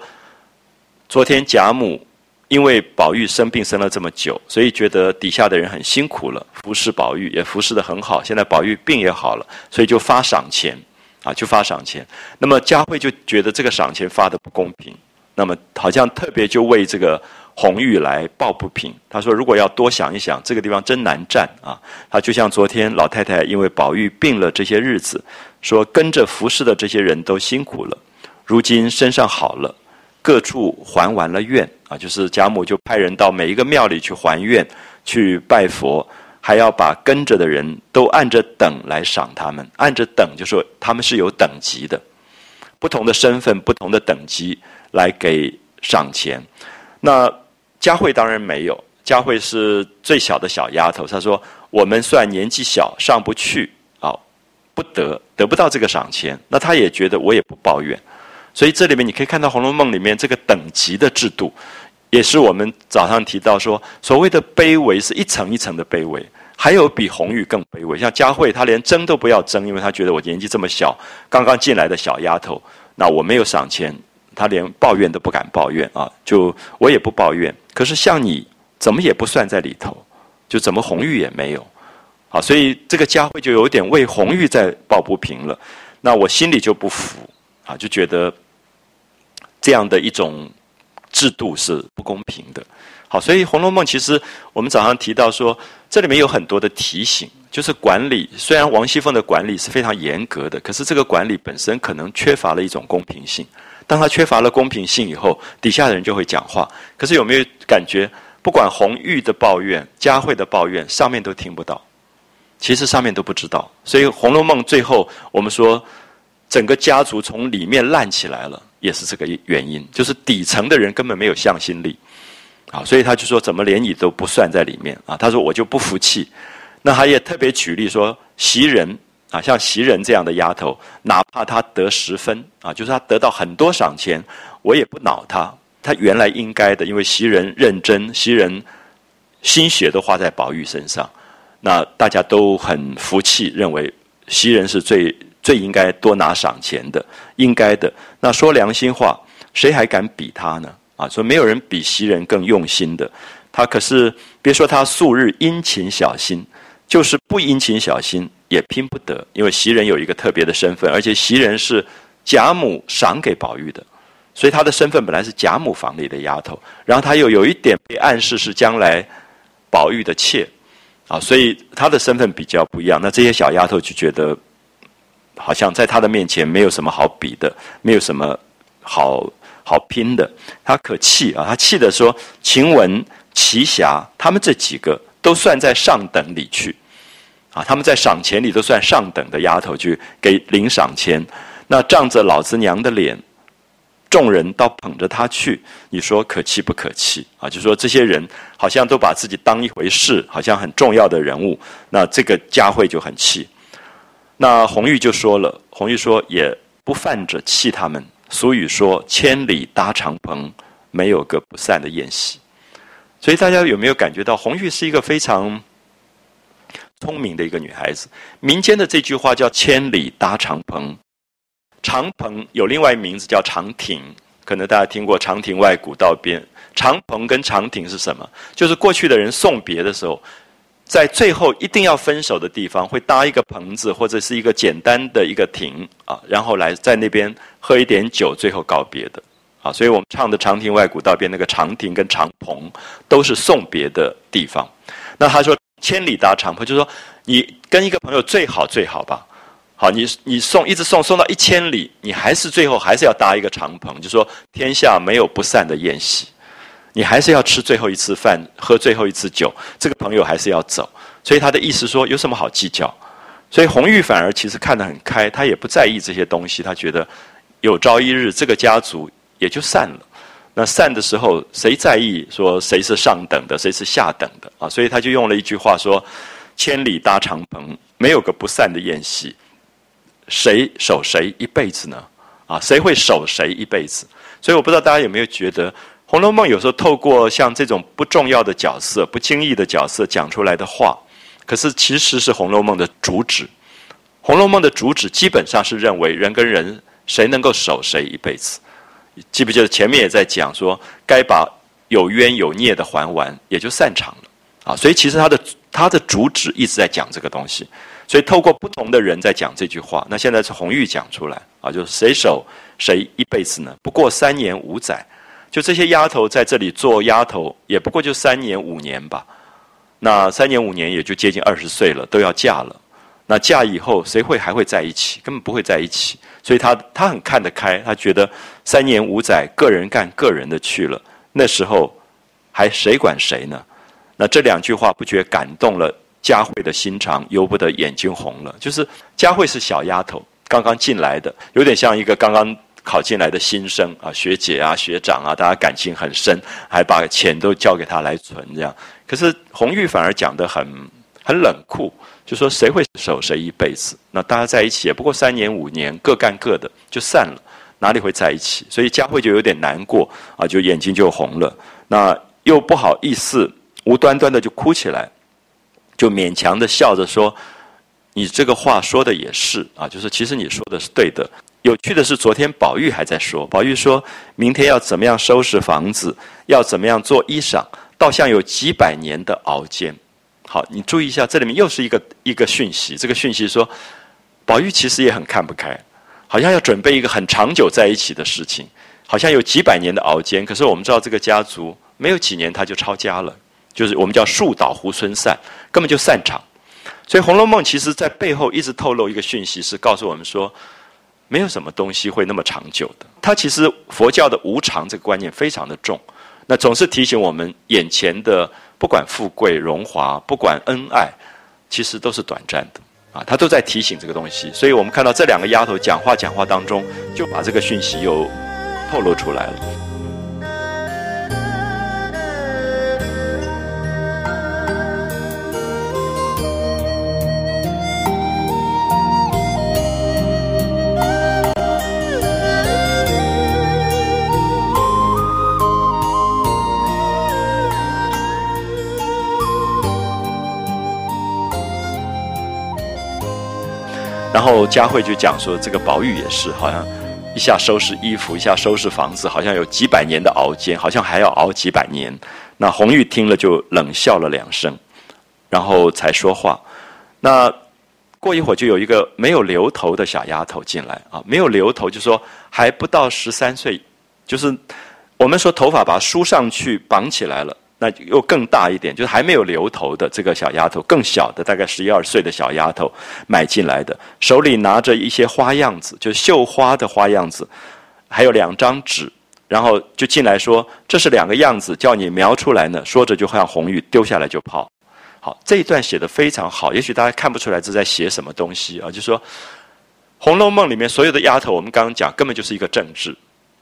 [SPEAKER 1] 昨天贾母因为宝玉生病生了这么久，所以觉得底下的人很辛苦了，服侍宝玉也服侍的很好。现在宝玉病也好了，所以就发赏钱，啊，就发赏钱。那么佳慧就觉得这个赏钱发的不公平，那么好像特别就为这个。红玉来抱不平，他说：“如果要多想一想，这个地方真难站啊！他就像昨天老太太因为宝玉病了这些日子，说跟着服侍的这些人都辛苦了，如今身上好了，各处还完了愿啊，就是贾母就派人到每一个庙里去还愿，去拜佛，还要把跟着的人都按着等来赏他们，按着等就说他们是有等级的，不同的身份、不同的等级来给赏钱，那。”佳慧当然没有，佳慧是最小的小丫头。她说：“我们虽然年纪小，上不去啊，不得得不到这个赏钱。那她也觉得我也不抱怨。所以这里面你可以看到《红楼梦》里面这个等级的制度，也是我们早上提到说，所谓的卑微是一层一层的卑微，还有比红玉更卑微。像佳慧，她连争都不要争，因为她觉得我年纪这么小，刚刚进来的小丫头，那我没有赏钱。”他连抱怨都不敢抱怨啊！就我也不抱怨，可是像你怎么也不算在里头，就怎么红玉也没有，好，所以这个佳慧就有点为红玉在抱不平了。那我心里就不服啊，就觉得这样的一种制度是不公平的。好，所以《红楼梦》其实我们早上提到说，这里面有很多的提醒，就是管理。虽然王熙凤的管理是非常严格的，可是这个管理本身可能缺乏了一种公平性。当他缺乏了公平性以后，底下的人就会讲话。可是有没有感觉，不管红玉的抱怨、佳慧的抱怨，上面都听不到。其实上面都不知道。所以《红楼梦》最后我们说，整个家族从里面烂起来了，也是这个原因。就是底层的人根本没有向心力，啊，所以他就说怎么连你都不算在里面啊？他说我就不服气。那他也特别举例说袭人。啊，像袭人这样的丫头，哪怕她得十分啊，就是她得到很多赏钱，我也不恼她。她原来应该的，因为袭人认真，袭人心血都花在宝玉身上，那大家都很服气，认为袭人是最最应该多拿赏钱的，应该的。那说良心话，谁还敢比他呢？啊，说没有人比袭人更用心的。他可是别说他素日殷勤小心，就是不殷勤小心。也拼不得，因为袭人有一个特别的身份，而且袭人是贾母赏给宝玉的，所以她的身份本来是贾母房里的丫头，然后她又有一点被暗示是将来宝玉的妾，啊，所以她的身份比较不一样。那这些小丫头就觉得，好像在她的面前没有什么好比的，没有什么好好拼的。她可气啊，她气的说：“晴雯奇霞，他们这几个都算在上等里去，啊，他们在赏钱里都算上等的丫头，去给领赏钱。那仗着老子娘的脸，众人倒捧着她去，你说可气不可气啊？就说这些人好像都把自己当一回事，好像很重要的人物。那这个佳慧就很气。那红玉就说了，红玉说也不犯着气他们。俗语说千里搭长棚，没有个不散的宴席。所以大家有没有感觉到红玉是一个非常聪明的一个女孩子？民间的这句话叫千里搭长棚。长棚有另外一名字叫长亭，可能大家听过“长亭外，古道边”。长棚跟长亭是什么？就是过去的人送别的时候，在最后一定要分手的地方，会搭一个棚子或者是一个简单的一个亭啊，然后来在那边喝一点酒，最后告别的啊。所以我们唱的“长亭外，古道边”那个长亭跟长棚都是送别的地方。那他说“千里搭长棚”，就是说你跟一个朋友最好最好吧。好，你你送一直送送到一千里，你还是最后还是要搭一个长棚，就说天下没有不散的宴席，你还是要吃最后一次饭，喝最后一次酒，这个朋友还是要走。所以他的意思说，有什么好计较？所以红玉反而其实看得很开，他也不在意这些东西，他觉得有朝一日这个家族也就散了。那散的时候，谁在意说谁是上等的，谁是下等的啊？所以他就用了一句话说：“千里搭长棚，没有个不散的宴席。”谁守谁一辈子呢？啊，谁会守谁一辈子？所以我不知道大家有没有觉得，《红楼梦》有时候透过像这种不重要的角色、不经意的角色讲出来的话，可是其实是《红楼梦》的主旨。《红楼梦》的主旨基本上是认为人跟人谁能够守谁一辈子。记不记得前面也在讲说，该把有冤有孽的还完，也就散场了。啊，所以其实他的他的主旨一直在讲这个东西。所以透过不同的人在讲这句话，那现在是红玉讲出来啊，就是谁守谁一辈子呢？不过三年五载，就这些丫头在这里做丫头，也不过就三年五年吧。那三年五年也就接近二十岁了，都要嫁了。那嫁以后谁会还会在一起？根本不会在一起。所以他他很看得开，他觉得三年五载，个人干个人的去了。那时候还谁管谁呢？那这两句话不觉感动了。佳慧的心肠由不得眼睛红了，就是佳慧是小丫头，刚刚进来的，有点像一个刚刚考进来的新生啊，学姐啊，学长啊，大家感情很深，还把钱都交给他来存这样。可是红玉反而讲得很很冷酷，就说谁会守谁一辈子？那大家在一起也不过三年五年，各干各的就散了，哪里会在一起？所以佳慧就有点难过啊，就眼睛就红了，那又不好意思，无端端的就哭起来。就勉强的笑着说：“你这个话说的也是啊，就是其实你说的是对的。有趣的是，昨天宝玉还在说，宝玉说明天要怎么样收拾房子，要怎么样做衣裳，倒像有几百年的熬煎。好，你注意一下，这里面又是一个一个讯息。这个讯息说，宝玉其实也很看不开，好像要准备一个很长久在一起的事情，好像有几百年的熬煎。可是我们知道，这个家族没有几年他就抄家了。”就是我们叫树倒猢狲散，根本就散场。所以《红楼梦》其实在背后一直透露一个讯息，是告诉我们说，没有什么东西会那么长久的。它其实佛教的无常这个观念非常的重，那总是提醒我们，眼前的不管富贵荣华，不管恩爱，其实都是短暂的啊。他都在提醒这个东西。所以我们看到这两个丫头讲话讲话当中，就把这个讯息又透露出来了。然后佳慧就讲说，这个宝玉也是，好像一下收拾衣服，一下收拾房子，好像有几百年的熬煎，好像还要熬几百年。那红玉听了就冷笑了两声，然后才说话。那过一会儿就有一个没有留头的小丫头进来啊，没有留头就说还不到十三岁，就是我们说头发把梳上去绑起来了。那又更大一点，就是还没有留头的这个小丫头，更小的大概十一二岁的小丫头买进来的，手里拿着一些花样子，就绣花的花样子，还有两张纸，然后就进来说这是两个样子，叫你描出来呢。说着就向红玉丢下来就跑。好，这一段写的非常好。也许大家看不出来这在写什么东西啊？就说《红楼梦》里面所有的丫头，我们刚刚讲根本就是一个政治。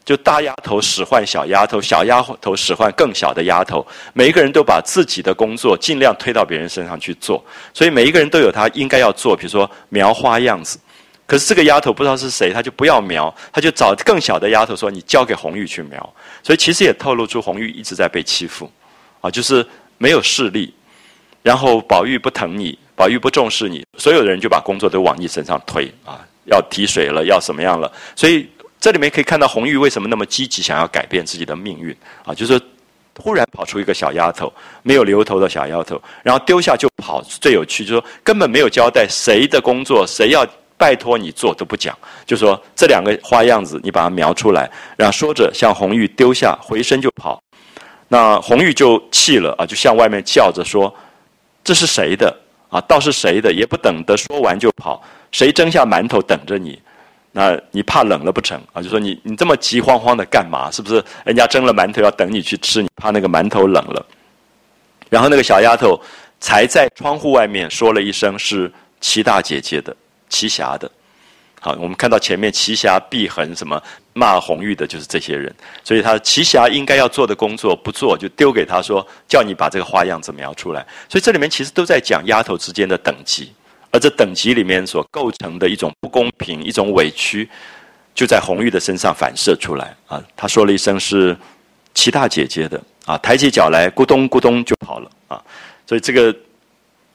[SPEAKER 1] 就大丫头使唤小丫头，小丫头使唤更小的丫头，每一个人都把自己的工作尽量推到别人身上去做，所以每一个人都有他应该要做，比如说描花样子。可是这个丫头不知道是谁，她就不要描，她就找更小的丫头说：“你交给红玉去描。”所以其实也透露出红玉一直在被欺负，啊，就是没有势力，然后宝玉不疼你，宝玉不重视你，所有的人就把工作都往你身上推啊，要提水了，要什么样了，所以。这里面可以看到红玉为什么那么积极，想要改变自己的命运啊？就是突然跑出一个小丫头，没有留头的小丫头，然后丢下就跑。最有趣就是说，根本没有交代谁的工作，谁要拜托你做都不讲，就说这两个花样子，你把它描出来。然后说着向红玉丢下，回身就跑。那红玉就气了啊，就向外面叫着说：“这是谁的啊？倒是谁的？也不等得说完就跑，谁蒸下馒头等着你？”那你怕冷了不成啊？就说你你这么急慌慌的干嘛？是不是人家蒸了馒头要等你去吃？你怕那个馒头冷了？然后那个小丫头才在窗户外面说了一声是齐大姐姐的齐霞的。好，我们看到前面齐霞、碧痕什么骂红玉的，就是这些人。所以她齐霞应该要做的工作不做，就丢给他说叫你把这个花样怎么样出来。所以这里面其实都在讲丫头之间的等级。而这等级里面所构成的一种不公平、一种委屈，就在红玉的身上反射出来啊！他说了一声是齐大姐姐的啊，抬起脚来，咕咚咕咚就跑了啊！所以这个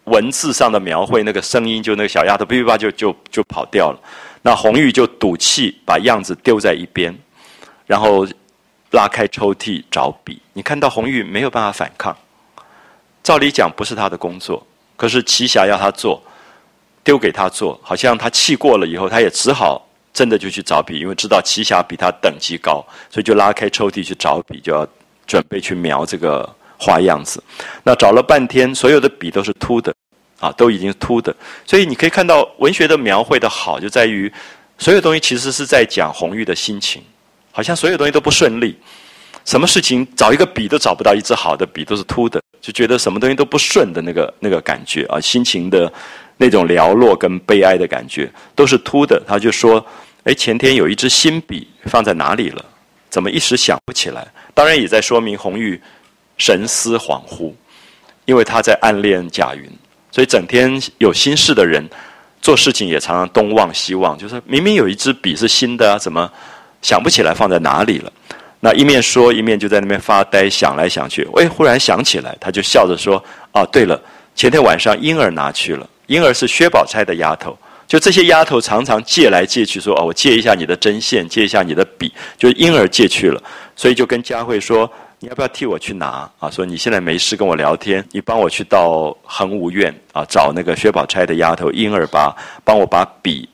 [SPEAKER 1] 文字上的描绘，那个声音，就那个小丫头哔哔叭就就就跑掉了。那红玉就赌气把样子丢在一边，然后拉开抽屉找笔。你看到红玉没有办法反抗，照理讲不是她的工作，可是齐霞要她做。丢给他做，好像他气过了以后，他也只好真的就去找笔，因为知道奇侠比他等级高，所以就拉开抽屉去找笔，就要准备去描这个花样子。那找了半天，所有的笔都是秃的，啊，都已经秃的。所以你可以看到文学的描绘的好，就在于所有东西其实是在讲红玉的心情，好像所有东西都不顺利，什么事情找一个笔都找不到一支好的笔，都是秃的，就觉得什么东西都不顺的那个那个感觉啊，心情的。那种寥落跟悲哀的感觉都是秃的，他就说：“哎，前天有一支新笔放在哪里了？怎么一时想不起来？”当然也在说明红玉神思恍惚，因为他在暗恋贾云，所以整天有心事的人做事情也常常东望西望，就是明明有一支笔是新的啊，怎么想不起来放在哪里了？那一面说一面就在那边发呆，想来想去，哎，忽然想起来，他就笑着说：“哦，对了，前天晚上婴儿拿去了。”婴儿是薛宝钗的丫头，就这些丫头常常借来借去，说哦，我借一下你的针线，借一下你的笔，就婴儿借去了，所以就跟佳慧说，你要不要替我去拿啊？说你现在没事跟我聊天，你帮我去到恒芜院啊，找那个薛宝钗的丫头婴儿吧，帮我把笔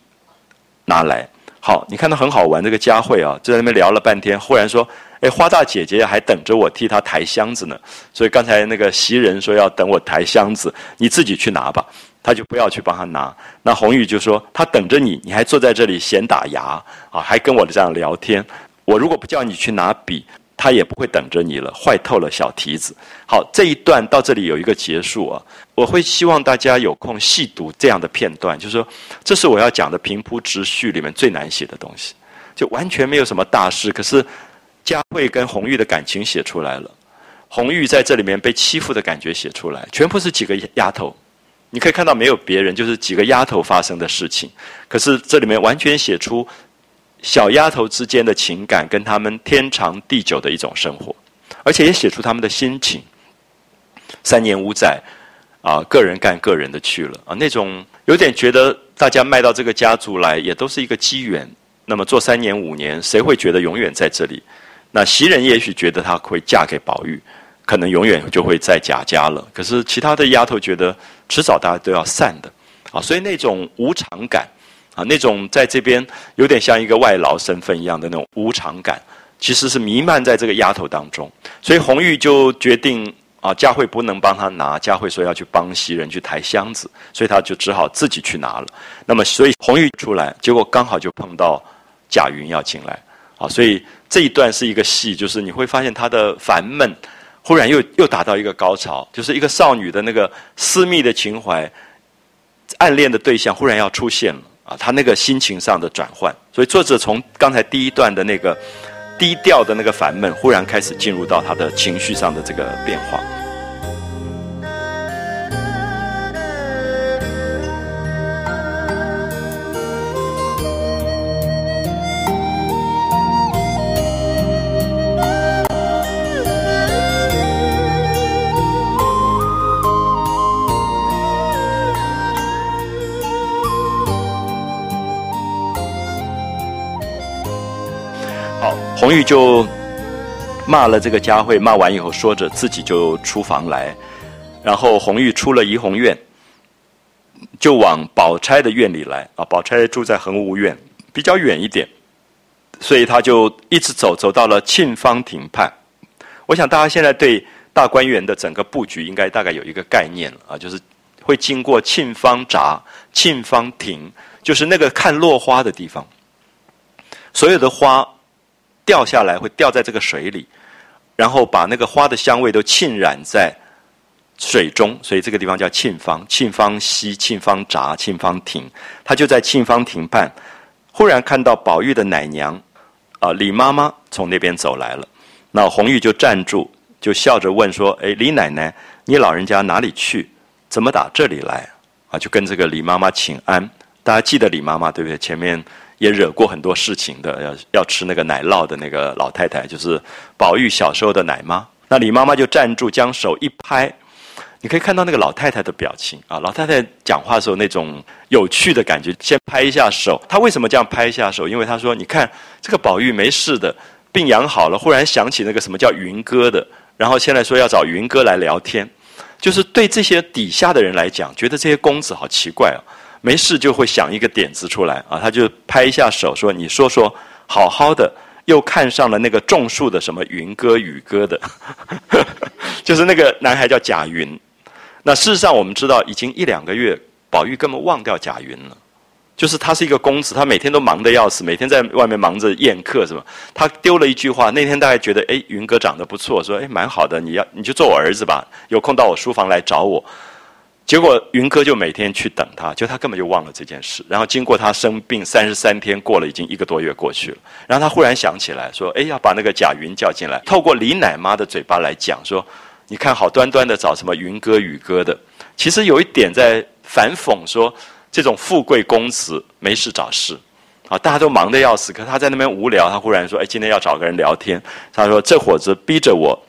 [SPEAKER 1] 拿来。好，你看到很好玩，这个佳慧啊，就在那边聊了半天，忽然说，哎，花大姐姐还等着我替她抬箱子呢，所以刚才那个袭人说要等我抬箱子，你自己去拿吧。他就不要去帮他拿，那红玉就说：“他等着你，你还坐在这里闲打牙啊，还跟我这样聊天。我如果不叫你去拿笔，他也不会等着你了，坏透了小蹄子。”好，这一段到这里有一个结束啊。我会希望大家有空细读这样的片段，就是说，这是我要讲的平铺直叙里面最难写的东西，就完全没有什么大事，可是佳慧跟红玉的感情写出来了，红玉在这里面被欺负的感觉写出来，全部是几个丫头。你可以看到，没有别人，就是几个丫头发生的事情。可是这里面完全写出小丫头之间的情感，跟他们天长地久的一种生活，而且也写出他们的心情。三年五载，啊，个人干个人的去了啊，那种有点觉得大家卖到这个家族来，也都是一个机缘。那么做三年五年，谁会觉得永远在这里？那袭人也许觉得她会嫁给宝玉。可能永远就会在贾家了。可是其他的丫头觉得，迟早大家都要散的，啊，所以那种无常感，啊，那种在这边有点像一个外劳身份一样的那种无常感，其实是弥漫在这个丫头当中。所以红玉就决定，啊，佳慧不能帮她拿，佳慧说要去帮袭人去抬箱子，所以她就只好自己去拿了。那么，所以红玉出来，结果刚好就碰到贾云要进来。啊，所以这一段是一个戏，就是你会发现她的烦闷，忽然又又达到一个高潮，就是一个少女的那个私密的情怀，暗恋的对象忽然要出现了啊，她那个心情上的转换，所以作者从刚才第一段的那个低调的那个烦闷，忽然开始进入到她的情绪上的这个变化。红玉就骂了这个佳慧，骂完以后说着自己就出房来，然后红玉出了怡红院，就往宝钗的院里来啊。宝钗住在恒芜院，比较远一点，所以他就一直走，走到了沁芳亭畔。我想大家现在对大观园的整个布局应该大概有一个概念了啊，就是会经过沁芳闸、沁芳亭，就是那个看落花的地方，所有的花。掉下来会掉在这个水里，然后把那个花的香味都浸染在水中，所以这个地方叫沁芳。沁芳溪、沁芳闸、沁芳亭，他就在沁芳亭畔，忽然看到宝玉的奶娘啊李妈妈从那边走来了，那红玉就站住，就笑着问说：“哎，李奶奶，你老人家哪里去？怎么打这里来？”啊，就跟这个李妈妈请安。大家记得李妈妈对不对？前面。也惹过很多事情的，要要吃那个奶酪的那个老太太，就是宝玉小时候的奶妈。那李妈妈就站住，将手一拍，你可以看到那个老太太的表情啊。老太太讲话的时候那种有趣的感觉，先拍一下手。她为什么这样拍一下手？因为她说：“你看这个宝玉没事的，病养好了，忽然想起那个什么叫云哥的，然后现在说要找云哥来聊天，就是对这些底下的人来讲，觉得这些公子好奇怪啊。”没事就会想一个点子出来啊，他就拍一下手说：“你说说，好好的，又看上了那个种树的什么云哥雨哥的，就是那个男孩叫贾云。那事实上我们知道，已经一两个月，宝玉根本忘掉贾云了。就是他是一个公子，他每天都忙得要死，每天在外面忙着宴客，是吧？他丢了一句话，那天大概觉得，哎，云哥长得不错，说，哎，蛮好的，你要你就做我儿子吧，有空到我书房来找我。”结果云哥就每天去等他，就他根本就忘了这件事。然后经过他生病三十三天，过了已经一个多月过去了。然后他忽然想起来说：“哎，要把那个贾云叫进来，透过李奶妈的嘴巴来讲说，你看好端端的找什么云哥雨哥的，其实有一点在反讽说，这种富贵公子没事找事，啊，大家都忙得要死，可他在那边无聊，他忽然说：哎，今天要找个人聊天。他说这伙子逼着我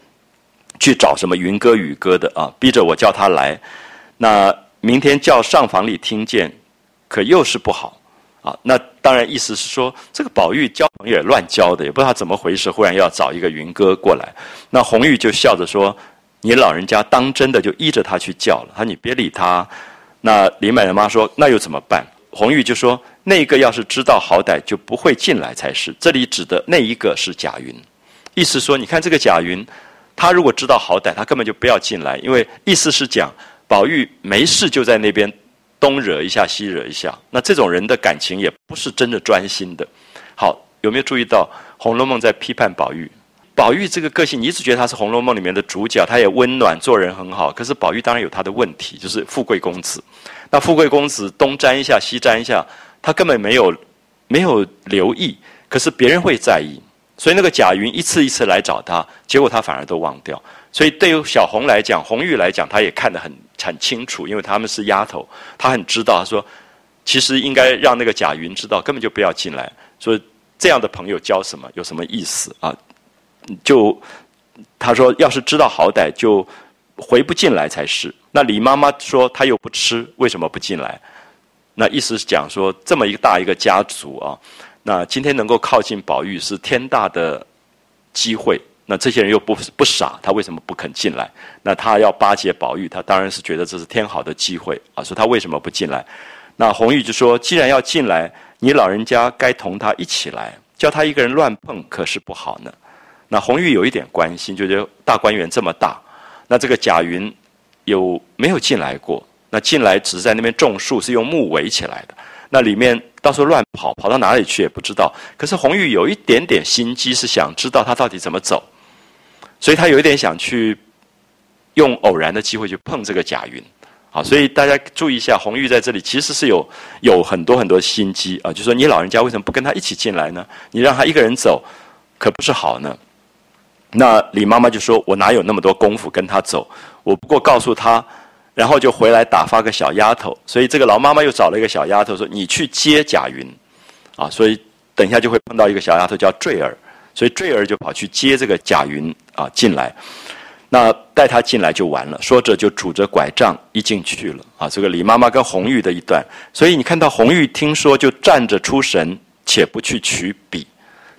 [SPEAKER 1] 去找什么云哥雨哥的啊，逼着我叫他来。”那明天叫上房里听见，可又是不好啊！那当然意思是说，这个宝玉交朋友也乱交的，也不知道怎么回事，忽然要找一个云哥过来。那红玉就笑着说：“你老人家当真的就依着他去叫了。”他说：“你别理他。”那李买的妈说：“那又怎么办？”红玉就说：“那个要是知道好歹，就不会进来才是。”这里指的那一个是贾云，意思说，你看这个贾云，他如果知道好歹，他根本就不要进来，因为意思是讲。宝玉没事就在那边东惹一下西惹一下，那这种人的感情也不是真的专心的。好，有没有注意到《红楼梦》在批判宝玉？宝玉这个个性，你一直觉得他是《红楼梦》里面的主角，他也温暖，做人很好。可是宝玉当然有他的问题，就是富贵公子。那富贵公子东沾一下西沾一下，他根本没有没有留意，可是别人会在意。所以那个贾云一次一次来找他，结果他反而都忘掉。所以对于小红来讲，红玉来讲，他也看得很很清楚，因为他们是丫头，他很知道。他说，其实应该让那个贾云知道，根本就不要进来。说这样的朋友交什么，有什么意思啊？就他说，要是知道好歹，就回不进来才是。那李妈妈说，她又不吃，为什么不进来？那意思是讲说，这么一个大一个家族啊，那今天能够靠近宝玉是天大的机会。那这些人又不不傻，他为什么不肯进来？那他要巴结宝玉，他当然是觉得这是天好的机会啊！说他为什么不进来？那红玉就说：“既然要进来，你老人家该同他一起来，叫他一个人乱碰可是不好呢。”那红玉有一点关心，就觉得大观园这么大，那这个贾云有没有进来过？那进来只是在那边种树，是用木围起来的。那里面。到处乱跑，跑到哪里去也不知道。可是红玉有一点点心机，是想知道他到底怎么走，所以他有一点想去用偶然的机会去碰这个贾云。好，所以大家注意一下，红玉在这里其实是有有很多很多心机啊，就说你老人家为什么不跟他一起进来呢？你让他一个人走，可不是好呢。那李妈妈就说：“我哪有那么多功夫跟他走？我不过告诉他。”然后就回来打发个小丫头，所以这个老妈妈又找了一个小丫头说：“你去接贾云，啊，所以等一下就会碰到一个小丫头叫坠儿，所以坠儿就跑去接这个贾云啊进来，那带他进来就完了。说着就拄着拐杖一进去了啊。这个李妈妈跟红玉的一段，所以你看到红玉听说就站着出神，且不去取笔。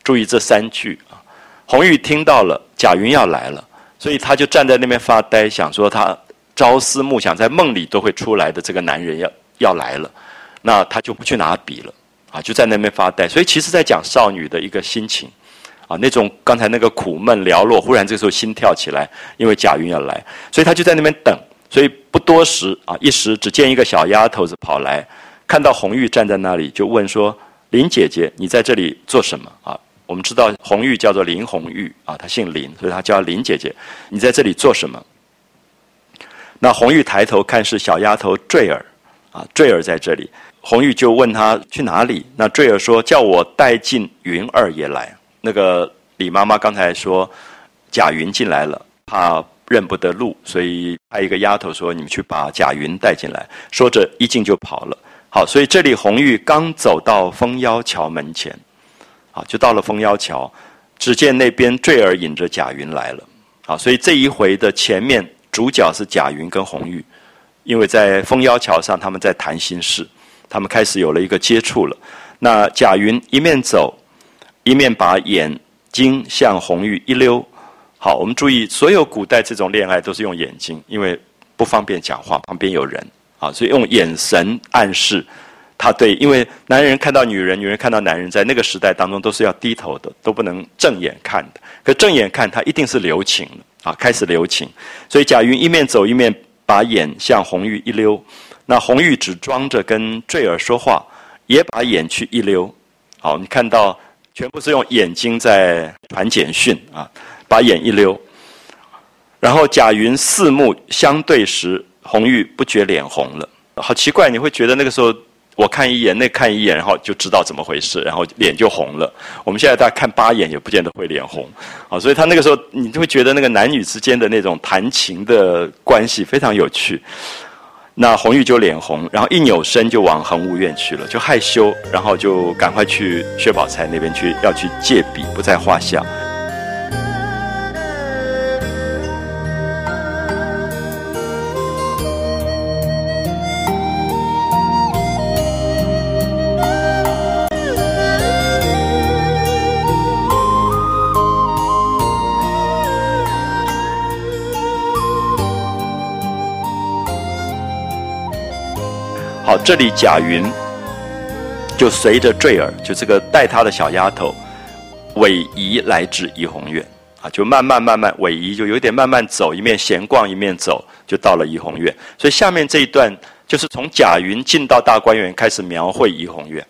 [SPEAKER 1] 注意这三句啊，红玉听到了贾云要来了，所以他就站在那边发呆，想说他。朝思暮想，在梦里都会出来的这个男人要要来了，那他就不去拿笔了，啊，就在那边发呆。所以其实在讲少女的一个心情，啊，那种刚才那个苦闷寥落，忽然这时候心跳起来，因为贾云要来，所以他就在那边等。所以不多时啊，一时只见一个小丫头子跑来，看到红玉站在那里，就问说：“林姐姐，你在这里做什么？”啊，我们知道红玉叫做林红玉啊，她姓林，所以她叫林姐姐。你在这里做什么？那红玉抬头看是小丫头坠儿，啊，坠儿在这里。红玉就问他去哪里？那坠儿说叫我带进云二爷来。那个李妈妈刚才说贾云进来了，怕认不得路，所以派一个丫头说你们去把贾云带进来。说着一进就跑了。好，所以这里红玉刚走到枫腰桥门前，啊，就到了枫腰桥，只见那边坠儿引着贾云来了。啊，所以这一回的前面。主角是贾云跟红玉，因为在枫腰桥上，他们在谈心事，他们开始有了一个接触了。那贾云一面走，一面把眼睛向红玉一溜。好，我们注意，所有古代这种恋爱都是用眼睛，因为不方便讲话，旁边有人啊，所以用眼神暗示他对。因为男人看到女人，女人看到男人，在那个时代当中都是要低头的，都不能正眼看的。可正眼看，他一定是留情的。啊，开始留情，所以贾云一面走一面把眼向红玉一溜，那红玉只装着跟坠儿说话，也把眼去一溜。好，你看到全部是用眼睛在传简讯啊，把眼一溜，然后贾云四目相对时，红玉不觉脸红了。好奇怪，你会觉得那个时候。我看一眼，那看一眼，然后就知道怎么回事，然后脸就红了。我们现在大家看八眼也不见得会脸红，啊，所以他那个时候你就会觉得那个男女之间的那种谈情的关系非常有趣。那红玉就脸红，然后一扭身就往恒务院去了，就害羞，然后就赶快去薛宝钗那边去要去借笔，不在话下。这里贾云就随着坠儿，就这个带他的小丫头，逶迤来至怡红院啊，就慢慢慢慢逶迤，就有点慢慢走，一面闲逛一面走，就到了怡红院。所以下面这一段就是从贾云进到大观园开始描绘怡红院。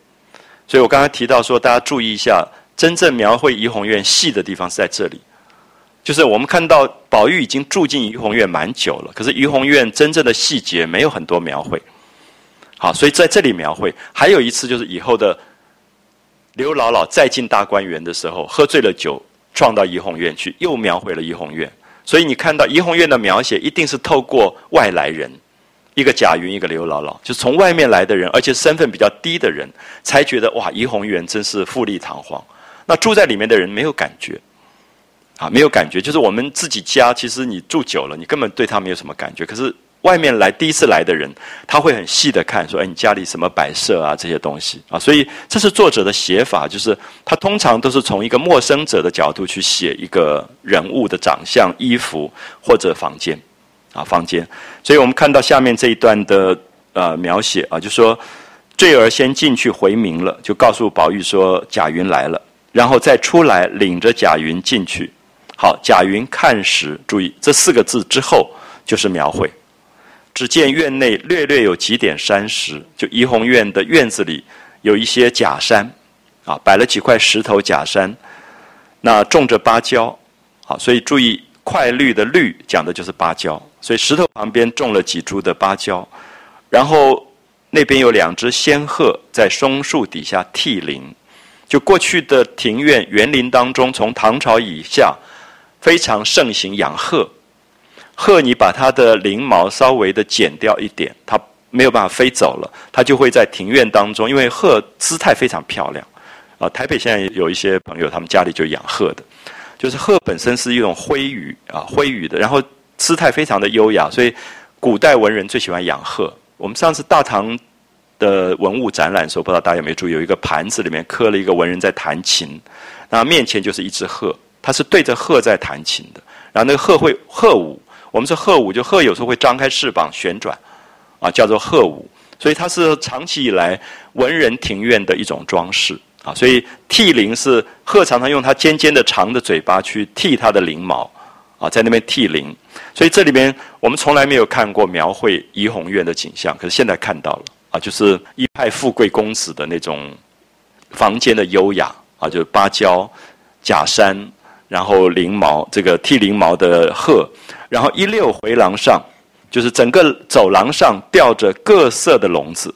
[SPEAKER 1] 所以我刚才提到说，大家注意一下，真正描绘怡红院细的地方是在这里，就是我们看到宝玉已经住进怡红院蛮久了，可是怡红院真正的细节没有很多描绘。好，所以在这里描绘，还有一次就是以后的刘姥姥再进大观园的时候，喝醉了酒撞到怡红院去，又描绘了怡红院。所以你看到怡红院的描写，一定是透过外来人，一个贾云，一个刘姥姥，就从外面来的人，而且身份比较低的人，才觉得哇，怡红院真是富丽堂皇。那住在里面的人没有感觉，啊，没有感觉，就是我们自己家，其实你住久了，你根本对他没有什么感觉。可是。外面来第一次来的人，他会很细的看，说：“哎，你家里什么摆设啊？这些东西啊。”所以这是作者的写法，就是他通常都是从一个陌生者的角度去写一个人物的长相、衣服或者房间啊，房间。所以我们看到下面这一段的呃描写啊，就说坠儿先进去回明了，就告诉宝玉说贾云来了，然后再出来领着贾云进去。好，贾云看时，注意这四个字之后就是描绘。只见院内略略有几点山石，就怡红院的院子里有一些假山，啊，摆了几块石头假山，那种着芭蕉，啊，所以注意块绿的绿讲的就是芭蕉，所以石头旁边种了几株的芭蕉，然后那边有两只仙鹤在松树底下替灵，就过去的庭院园林当中，从唐朝以下非常盛行养鹤，鹤你把它的翎毛稍微的剪掉一点，它。没有办法飞走了，它就会在庭院当中，因为鹤姿态非常漂亮，啊，台北现在有一些朋友，他们家里就养鹤的，就是鹤本身是一种灰羽啊，灰羽的，然后姿态非常的优雅，所以古代文人最喜欢养鹤。我们上次大唐的文物展览的时候，不知道大家有没有注意，有一个盘子里面刻了一个文人在弹琴，那面前就是一只鹤，它是对着鹤在弹琴的，然后那个鹤会鹤舞，我们说鹤舞，就鹤有时候会张开翅膀旋转。啊，叫做鹤舞，所以它是长期以来文人庭院的一种装饰啊。所以剃翎是鹤常常用它尖尖的长的嘴巴去剃它的翎毛啊，在那边剃翎。所以这里边我们从来没有看过描绘怡红院的景象，可是现在看到了啊，就是一派富贵公子的那种房间的优雅啊，就是芭蕉、假山，然后翎毛这个剃翎毛的鹤，然后一溜回廊上。就是整个走廊上吊着各色的笼子，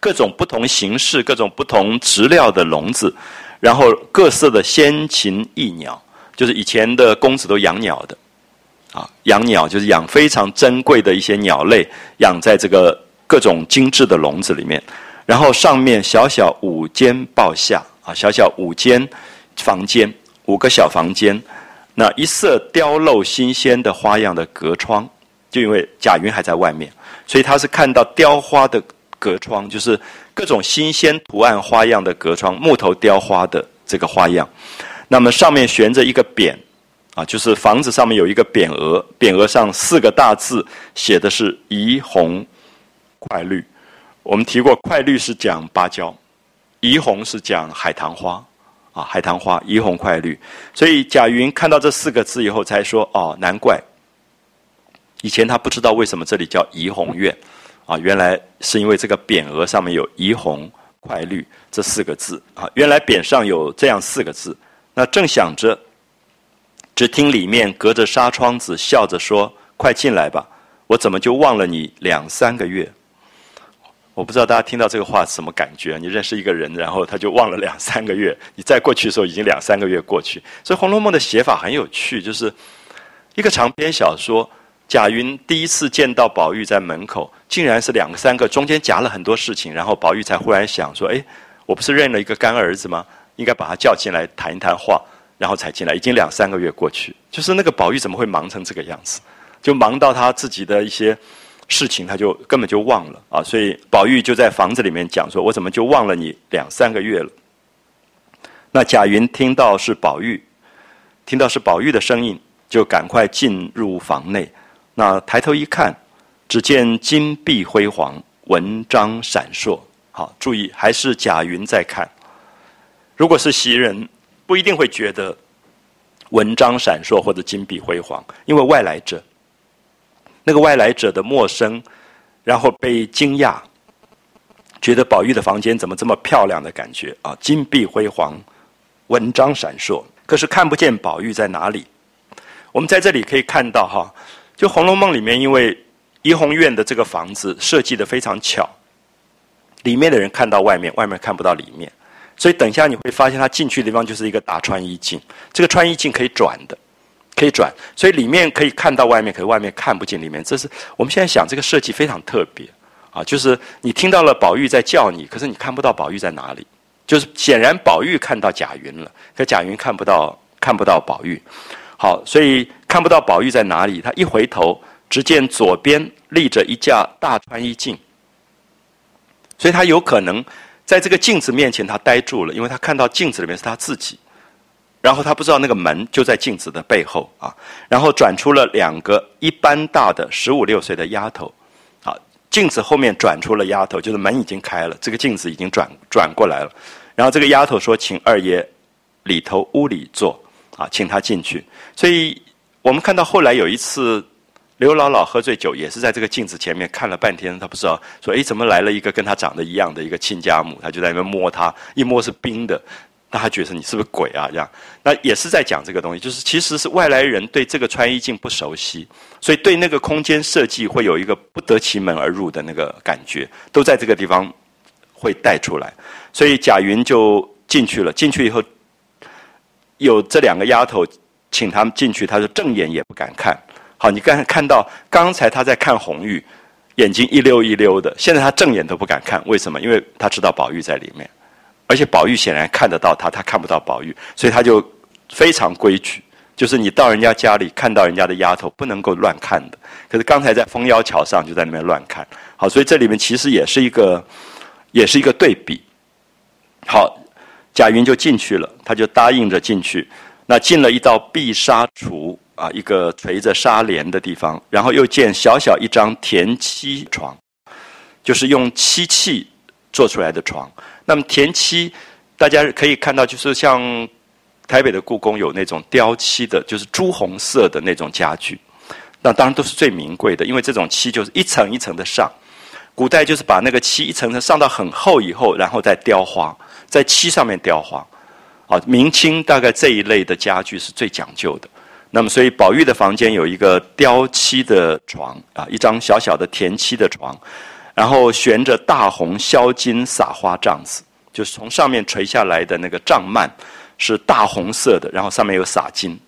[SPEAKER 1] 各种不同形式、各种不同质料的笼子，然后各色的先禽异鸟，就是以前的公子都养鸟的，啊，养鸟就是养非常珍贵的一些鸟类，养在这个各种精致的笼子里面，然后上面小小五间抱下，啊，小小五间房间，五个小房间，那一色雕镂新鲜的花样的隔窗。就因为贾云还在外面，所以他是看到雕花的隔窗，就是各种新鲜图案花样的隔窗，木头雕花的这个花样。那么上面悬着一个匾，啊，就是房子上面有一个匾额，匾额上四个大字写的是“怡红快绿”。我们提过，快绿是讲芭蕉，怡红是讲海棠花，啊，海棠花，怡红快绿。所以贾云看到这四个字以后，才说：“哦，难怪。”以前他不知道为什么这里叫怡红院，啊，原来是因为这个匾额上面有“怡红快绿”这四个字啊。原来匾上有这样四个字。那正想着，只听里面隔着纱窗子笑着说：“快进来吧，我怎么就忘了你两三个月？”我不知道大家听到这个话是什么感觉？你认识一个人，然后他就忘了两三个月，你再过去的时候已经两三个月过去。所以《红楼梦》的写法很有趣，就是一个长篇小说。贾云第一次见到宝玉在门口，竟然是两个三个，中间夹了很多事情，然后宝玉才忽然想说：“哎，我不是认了一个干儿子吗？应该把他叫进来谈一谈话，然后才进来。已经两三个月过去，就是那个宝玉怎么会忙成这个样子？就忙到他自己的一些事情，他就根本就忘了啊！所以宝玉就在房子里面讲说：‘我怎么就忘了你两三个月了？’那贾云听到是宝玉，听到是宝玉的声音，就赶快进入房内。那抬头一看，只见金碧辉煌，文章闪烁。好，注意，还是贾云在看。如果是袭人，不一定会觉得文章闪烁或者金碧辉煌，因为外来者，那个外来者的陌生，然后被惊讶，觉得宝玉的房间怎么这么漂亮的感觉啊？金碧辉煌，文章闪烁，可是看不见宝玉在哪里。我们在这里可以看到哈。就《红楼梦》里面，因为怡红院的这个房子设计的非常巧，里面的人看到外面，外面看不到里面，所以等一下你会发现，他进去的地方就是一个大穿衣镜，这个穿衣镜可以转的，可以转，所以里面可以看到外面，可是外面看不见里面。这是我们现在想这个设计非常特别啊，就是你听到了宝玉在叫你，可是你看不到宝玉在哪里，就是显然宝玉看到贾云了，可贾云看不到看不到宝玉。好，所以看不到宝玉在哪里。他一回头，只见左边立着一架大穿衣镜，所以他有可能在这个镜子面前，他呆住了，因为他看到镜子里面是他自己。然后他不知道那个门就在镜子的背后啊。然后转出了两个一般大的十五六岁的丫头，啊，镜子后面转出了丫头，就是门已经开了，这个镜子已经转转过来了。然后这个丫头说：“请二爷里头屋里坐。”啊，请他进去。所以我们看到后来有一次，刘姥姥喝醉酒也是在这个镜子前面看了半天，她不知道说，哎，怎么来了一个跟她长得一样的一个亲家母？她就在那边摸她，一摸是冰的，那他觉得你是不是鬼啊？这样，那也是在讲这个东西，就是其实是外来人对这个穿衣镜不熟悉，所以对那个空间设计会有一个不得其门而入的那个感觉，都在这个地方会带出来。所以贾云就进去了，进去以后，有这两个丫头请他们进去，他说正眼也不敢看。好，你刚才看到刚才他在看红玉，眼睛一溜一溜的，现在他正眼都不敢看，为什么？因为他知道宝玉在里面，而且宝玉显然看得到他，他看不到宝玉，所以他就非常规矩，就是你到人家家里看到人家的丫头不能够乱看的。可是刚才在枫腰桥上就在那边乱看，好，所以这里面其实也是一个，也是一个对比。好，贾云就进去了，他就答应着进去，那进了一道碧纱橱。啊，一个垂着纱帘的地方，然后又见小小一张田漆床，就是用漆器做出来的床。那么田漆，大家可以看到，就是像台北的故宫有那种雕漆的，就是朱红色的那种家具。那当然都是最名贵的，因为这种漆就是一层一层的上。古代就是把那个漆一层层上到很厚以后，然后再雕花，在漆上面雕花。啊，明清大概这一类的家具是最讲究的。那么，所以宝玉的房间有一个雕漆的床啊，一张小小的田漆的床，然后悬着大红销金撒花帐子，就是从上面垂下来的那个帐幔是大红色的，然后上面有撒金，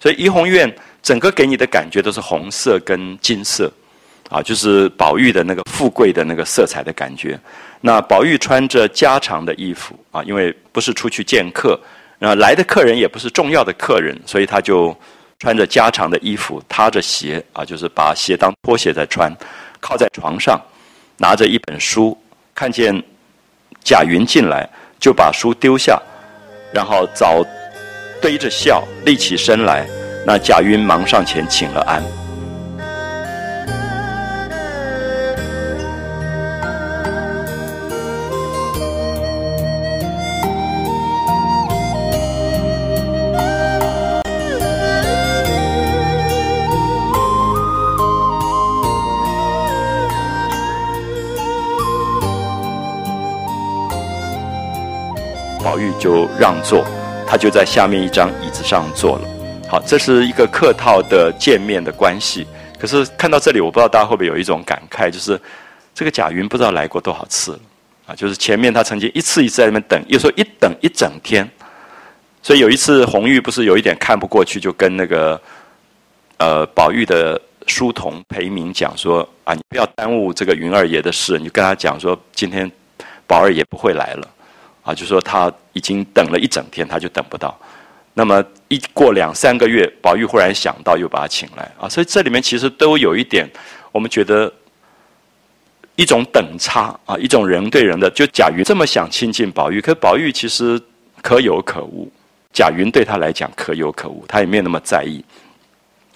[SPEAKER 1] 所以怡红院整个给你的感觉都是红色跟金色，啊，就是宝玉的那个富贵的那个色彩的感觉。那宝玉穿着家常的衣服啊，因为不是出去见客，然后来的客人也不是重要的客人，所以他就。穿着家常的衣服，踏着鞋啊，就是把鞋当拖鞋在穿，靠在床上，拿着一本书，看见贾云进来，就把书丢下，然后早堆着笑，立起身来。那贾云忙上前请了安。宝玉就让座，他就在下面一张椅子上坐了。好，这是一个客套的见面的关系。可是看到这里，我不知道大家会不会有一种感慨，就是这个贾云不知道来过多少次了啊！就是前面他曾经一次一次在那边等，有时候一等一整天。所以有一次红玉不是有一点看不过去，就跟那个呃宝玉的书童裴明讲说：“啊，你不要耽误这个云二爷的事，你就跟他讲说，今天宝二爷不会来了。”啊，就说他已经等了一整天，他就等不到。那么一过两三个月，宝玉忽然想到，又把他请来啊。所以这里面其实都有一点，我们觉得一种等差啊，一种人对人的。就贾云这么想亲近宝玉，可宝玉其实可有可无。贾云对他来讲可有可无，他也没有那么在意。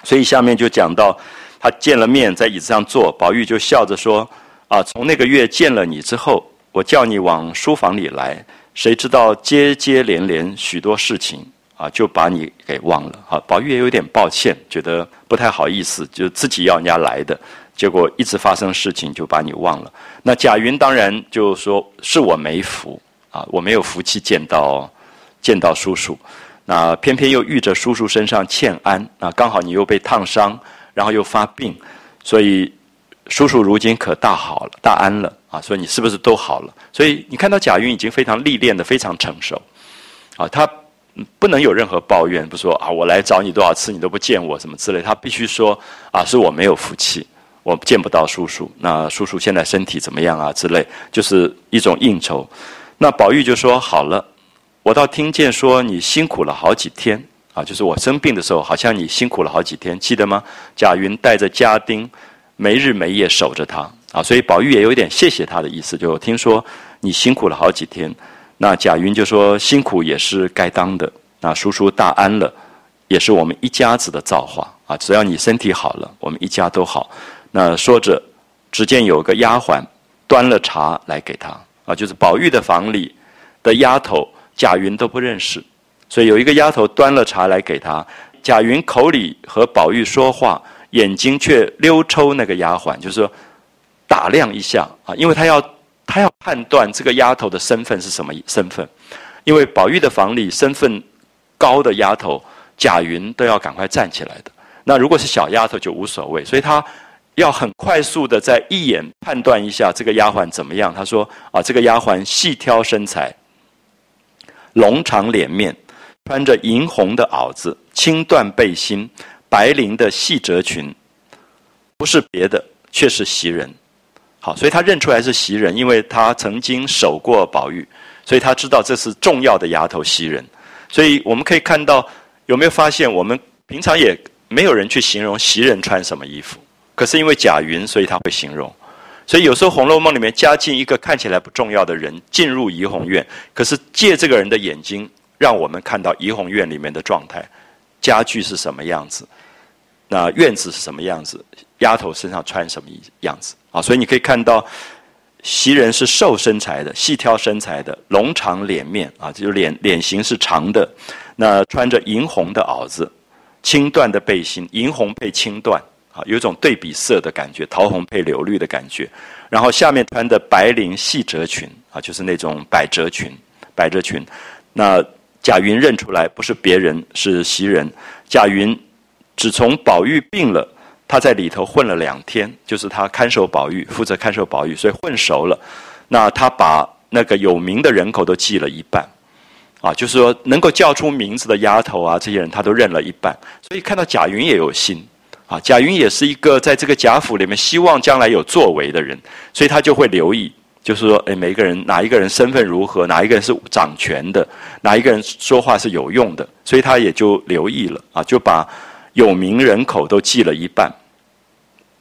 [SPEAKER 1] 所以下面就讲到，他见了面，在椅子上坐，宝玉就笑着说：“啊，从那个月见了你之后，我叫你往书房里来。”谁知道接接连连许多事情啊，就把你给忘了啊！宝玉也有点抱歉，觉得不太好意思，就自己要人家来的，结果一直发生事情，就把你忘了。那贾云当然就说是我没福啊，我没有福气见到见到叔叔，那偏偏又遇着叔叔身上欠安啊，刚好你又被烫伤，然后又发病，所以。叔叔如今可大好了，大安了啊！所以你是不是都好了？所以你看到贾云已经非常历练的非常成熟，啊，他不能有任何抱怨，不说啊，我来找你多少次你都不见我什么之类，他必须说啊，是我没有福气，我见不到叔叔。那叔叔现在身体怎么样啊？之类，就是一种应酬。那宝玉就说好了，我倒听见说你辛苦了好几天啊，就是我生病的时候，好像你辛苦了好几天，记得吗？贾云带着家丁。没日没夜守着他啊，所以宝玉也有点谢谢他的意思。就听说你辛苦了好几天，那贾云就说辛苦也是该当的。那叔叔大安了，也是我们一家子的造化啊。只要你身体好了，我们一家都好。那说着，只见有个丫鬟端了茶来给他啊，就是宝玉的房里的丫头，贾云都不认识，所以有一个丫头端了茶来给他。贾云口里和宝玉说话。眼睛却溜抽那个丫鬟，就是说打量一下啊，因为他要他要判断这个丫头的身份是什么身份，因为宝玉的房里身份高的丫头贾云都要赶快站起来的，那如果是小丫头就无所谓，所以他要很快速的在一眼判断一下这个丫鬟怎么样。他说啊，这个丫鬟细挑身材，龙长脸面。穿着银红的袄子、青缎背心、白绫的细褶裙，不是别的，却是袭人。好，所以他认出来是袭人，因为他曾经守过宝玉，所以他知道这是重要的丫头袭人。所以我们可以看到，有没有发现，我们平常也没有人去形容袭人穿什么衣服，可是因为贾云，所以他会形容。所以有时候《红楼梦》里面加进一个看起来不重要的人进入怡红院，可是借这个人的眼睛。让我们看到怡红院里面的状态，家具是什么样子，那院子是什么样子，丫头身上穿什么样子啊？所以你可以看到，袭人是瘦身材的，细挑身材的，龙长脸面啊，就是脸脸型是长的，那穿着银红的袄子，青缎的背心，银红配青缎啊，有一种对比色的感觉，桃红配柳绿的感觉，然后下面穿的白绫细褶裙啊，就是那种百褶裙，百褶裙，那。贾云认出来不是别人，是袭人。贾云只从宝玉病了，他在里头混了两天，就是他看守宝玉，负责看守宝玉，所以混熟了。那他把那个有名的人口都记了一半，啊，就是说能够叫出名字的丫头啊，这些人他都认了一半。所以看到贾云也有心，啊，贾云也是一个在这个贾府里面希望将来有作为的人，所以他就会留意。就是说，哎，每一个人哪一个人身份如何，哪一个人是掌权的，哪一个人说话是有用的，所以他也就留意了啊，就把有名人口都记了一半。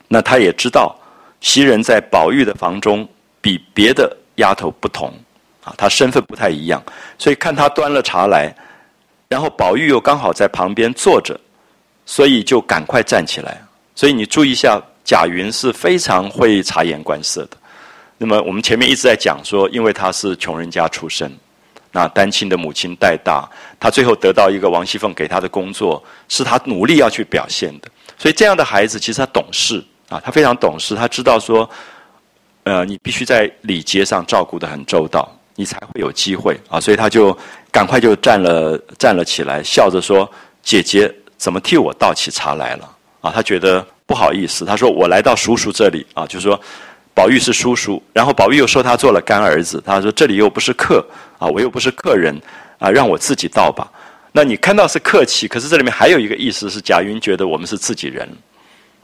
[SPEAKER 1] 那他也知道袭人在宝玉的房中比别的丫头不同啊，她身份不太一样，所以看他端了茶来，然后宝玉又刚好在旁边坐着，所以就赶快站起来。所以你注意一下，贾云是非常会察言观色的。那么我们前面一直在讲说，因为他是穷人家出身，那单亲的母亲带大，他最后得到一个王熙凤给他的工作，是他努力要去表现的。所以这样的孩子其实他懂事啊，他非常懂事，他知道说，呃，你必须在礼节上照顾得很周到，你才会有机会啊。所以他就赶快就站了站了起来，笑着说：“姐姐怎么替我倒起茶来了？”啊，他觉得不好意思，他说：“我来到叔叔这里啊，就是说。”宝玉是叔叔，然后宝玉又说他做了干儿子。他说：“这里又不是客啊，我又不是客人啊，让我自己倒吧。”那你看到是客气，可是这里面还有一个意思是贾云觉得我们是自己人，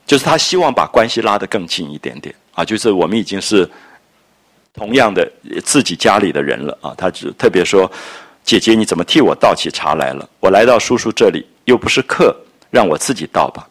[SPEAKER 1] 就是他希望把关系拉得更近一点点啊，就是我们已经是同样的自己家里的人了啊。他只特别说：“姐姐，你怎么替我倒起茶来了？我来到叔叔这里又不是客，让我自己倒吧。”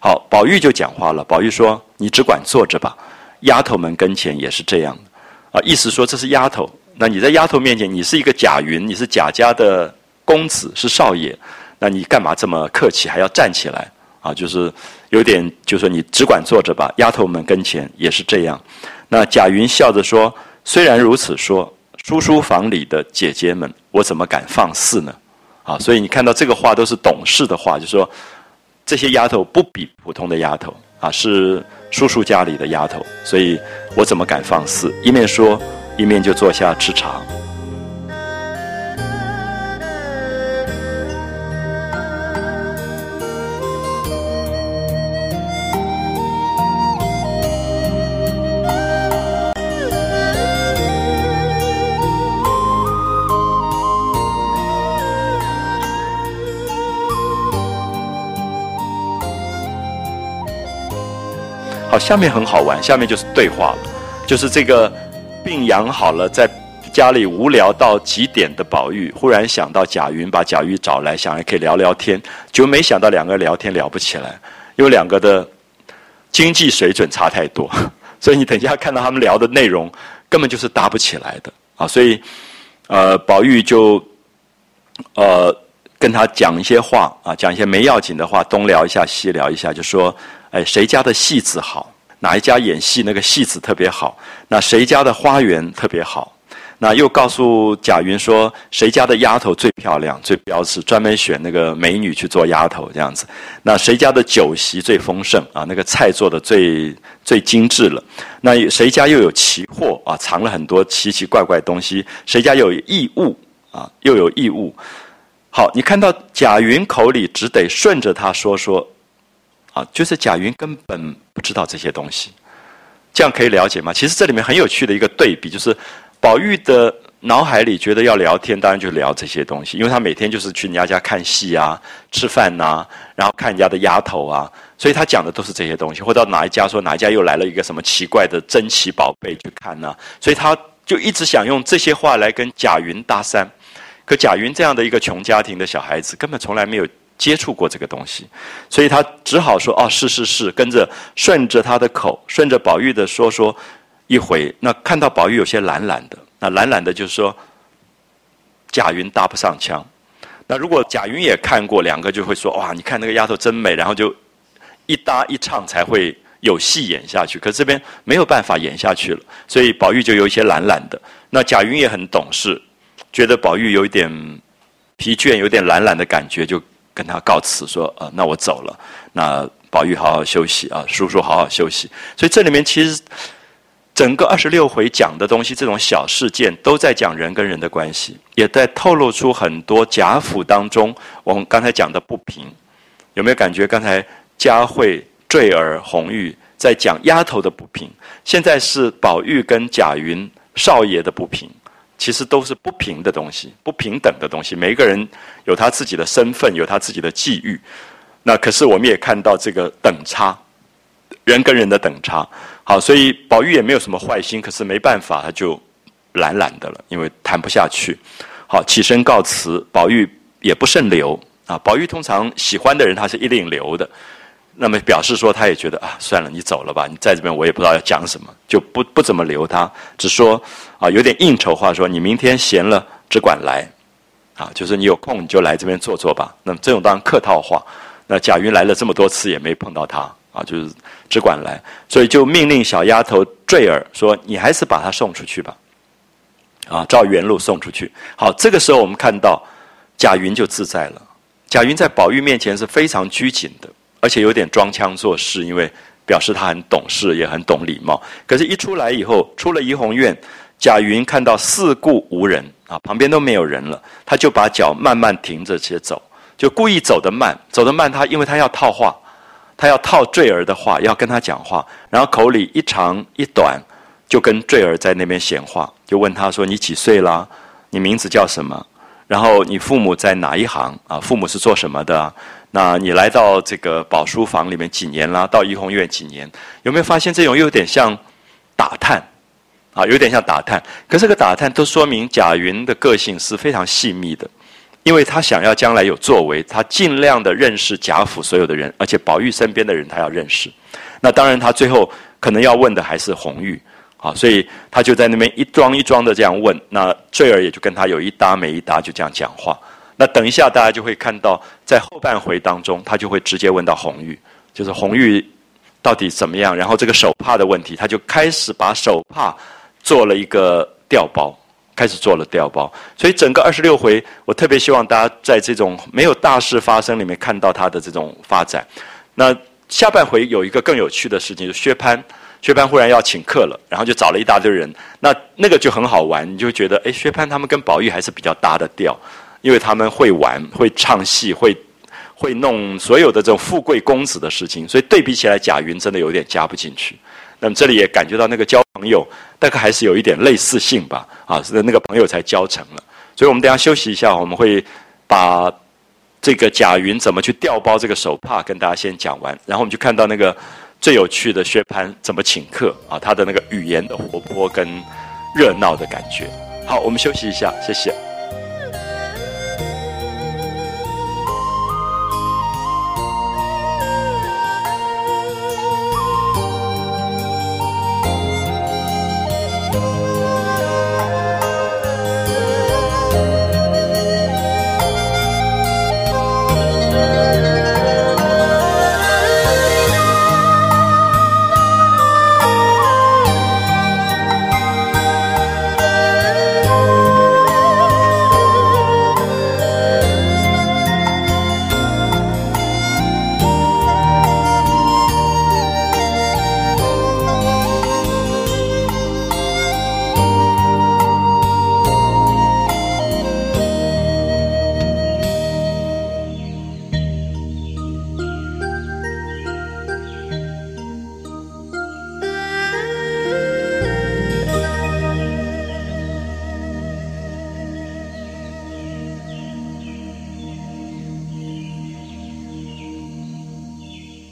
[SPEAKER 1] 好，宝玉就讲话了。宝玉说：“你只管坐着吧。”丫头们跟前也是这样的，啊，意思说这是丫头。那你在丫头面前，你是一个贾云，你是贾家的公子，是少爷，那你干嘛这么客气，还要站起来？啊，就是有点，就说你只管坐着吧。丫头们跟前也是这样。那贾云笑着说：“虽然如此说，叔叔房里的姐姐们，我怎么敢放肆呢？”啊，所以你看到这个话都是懂事的话，就说这些丫头不比普通的丫头啊，是。叔叔家里的丫头，所以我怎么敢放肆？一面说，一面就坐下吃茶。好，下面很好玩，下面就是对话了，就是这个病养好了，在家里无聊到极点的宝玉，忽然想到贾云，把贾玉找来，想还可以聊聊天，就没想到两个聊天聊不起来，因为两个的经济水准差太多，所以你等一下看到他们聊的内容，根本就是搭不起来的啊，所以呃，宝玉就呃跟他讲一些话啊，讲一些没要紧的话，东聊一下西聊一下，就说。哎，谁家的戏子好？哪一家演戏那个戏子特别好？那谁家的花园特别好？那又告诉贾云说，谁家的丫头最漂亮、最标致，专门选那个美女去做丫头这样子。那谁家的酒席最丰盛啊？那个菜做的最最精致了。那谁家又有奇货啊？藏了很多奇奇怪怪东西。谁家有异物啊？又有异物。好，你看到贾云口里只得顺着他说说，啊，就是贾云根本不知道这些东西。这样可以了解吗？其实这里面很有趣的一个对比就是。宝玉的脑海里觉得要聊天，当然就聊这些东西，因为他每天就是去人家家看戏啊、吃饭呐，然后看人家的丫头啊，所以他讲的都是这些东西。或到哪一家说哪一家又来了一个什么奇怪的珍奇宝贝去看呢？所以他就一直想用这些话来跟贾云搭讪。可贾云这样的一个穷家庭的小孩子，根本从来没有接触过这个东西，所以他只好说：“哦，是是是，跟着顺着他的口，顺着宝玉的说说。”一回，那看到宝玉有些懒懒的，那懒懒的，就是说贾云搭不上腔。那如果贾云也看过，两个就会说：“哇，你看那个丫头真美。”然后就一搭一唱才会有戏演下去。可这边没有办法演下去了，所以宝玉就有一些懒懒的。那贾云也很懂事，觉得宝玉有一点疲倦，有点懒懒的感觉，就跟他告辞说：“呃，那我走了。那宝玉好好休息啊，叔叔好好休息。”所以这里面其实。整个二十六回讲的东西，这种小事件都在讲人跟人的关系，也在透露出很多贾府当中我们刚才讲的不平。有没有感觉刚才佳慧、坠儿、红玉在讲丫头的不平？现在是宝玉跟贾云少爷的不平，其实都是不平的东西，不平等的东西。每一个人有他自己的身份，有他自己的际遇。那可是我们也看到这个等差，人跟人的等差。好，所以宝玉也没有什么坏心，可是没办法，他就懒懒的了，因为谈不下去。好，起身告辞，宝玉也不甚留啊。宝玉通常喜欢的人，他是一定留的。那么表示说，他也觉得啊，算了，你走了吧，你在这边我也不知道要讲什么，就不不怎么留他，只说啊，有点应酬话，说你明天闲了只管来，啊，就是你有空你就来这边坐坐吧。那么这种当然客套话。那贾云来了这么多次，也没碰到他。啊，就是只管来，所以就命令小丫头坠儿说：“你还是把他送出去吧。”啊，照原路送出去。好，这个时候我们看到贾云就自在了。贾云在宝玉面前是非常拘谨的，而且有点装腔作势，因为表示他很懂事，也很懂礼貌。可是，一出来以后，出了怡红院，贾云看到四顾无人啊，旁边都没有人了，他就把脚慢慢停着且走，就故意走得慢，走得慢。他因为他要套话。他要套坠儿的话，要跟他讲话，然后口里一长一短，就跟坠儿在那边闲话，就问他说：“你几岁啦？你名字叫什么？然后你父母在哪一行啊？父母是做什么的？那你来到这个宝书房里面几年啦？到怡红院几年？有没有发现这种又有点像打探啊？有点像打探，可这个打探都说明贾云的个性是非常细密的。”因为他想要将来有作为，他尽量的认识贾府所有的人，而且宝玉身边的人他要认识。那当然，他最后可能要问的还是红玉，啊，所以他就在那边一桩一桩的这样问。那坠儿也就跟他有一搭没一搭，就这样讲话。那等一下大家就会看到，在后半回当中，他就会直接问到红玉，就是红玉到底怎么样？然后这个手帕的问题，他就开始把手帕做了一个调包。开始做了调包，所以整个二十六回，我特别希望大家在这种没有大事发生里面看到他的这种发展。那下半回有一个更有趣的事情，就薛蟠，薛蟠忽然要请客了，然后就找了一大堆人，那那个就很好玩，你就觉得，哎，薛蟠他们跟宝玉还是比较搭的调，因为他们会玩，会唱戏，会会弄所有的这种富贵公子的事情，所以对比起来，贾云真的有点加不进去。那么这里也感觉到那个交朋友大概还是有一点类似性吧，啊，那个朋友才交成了。所以我们等下休息一下，我们会把这个贾云怎么去调包这个手帕跟大家先讲完，然后我们就看到那个最有趣的薛蟠怎么请客啊，他的那个语言的活泼跟热闹的感觉。好，我们休息一下，谢谢。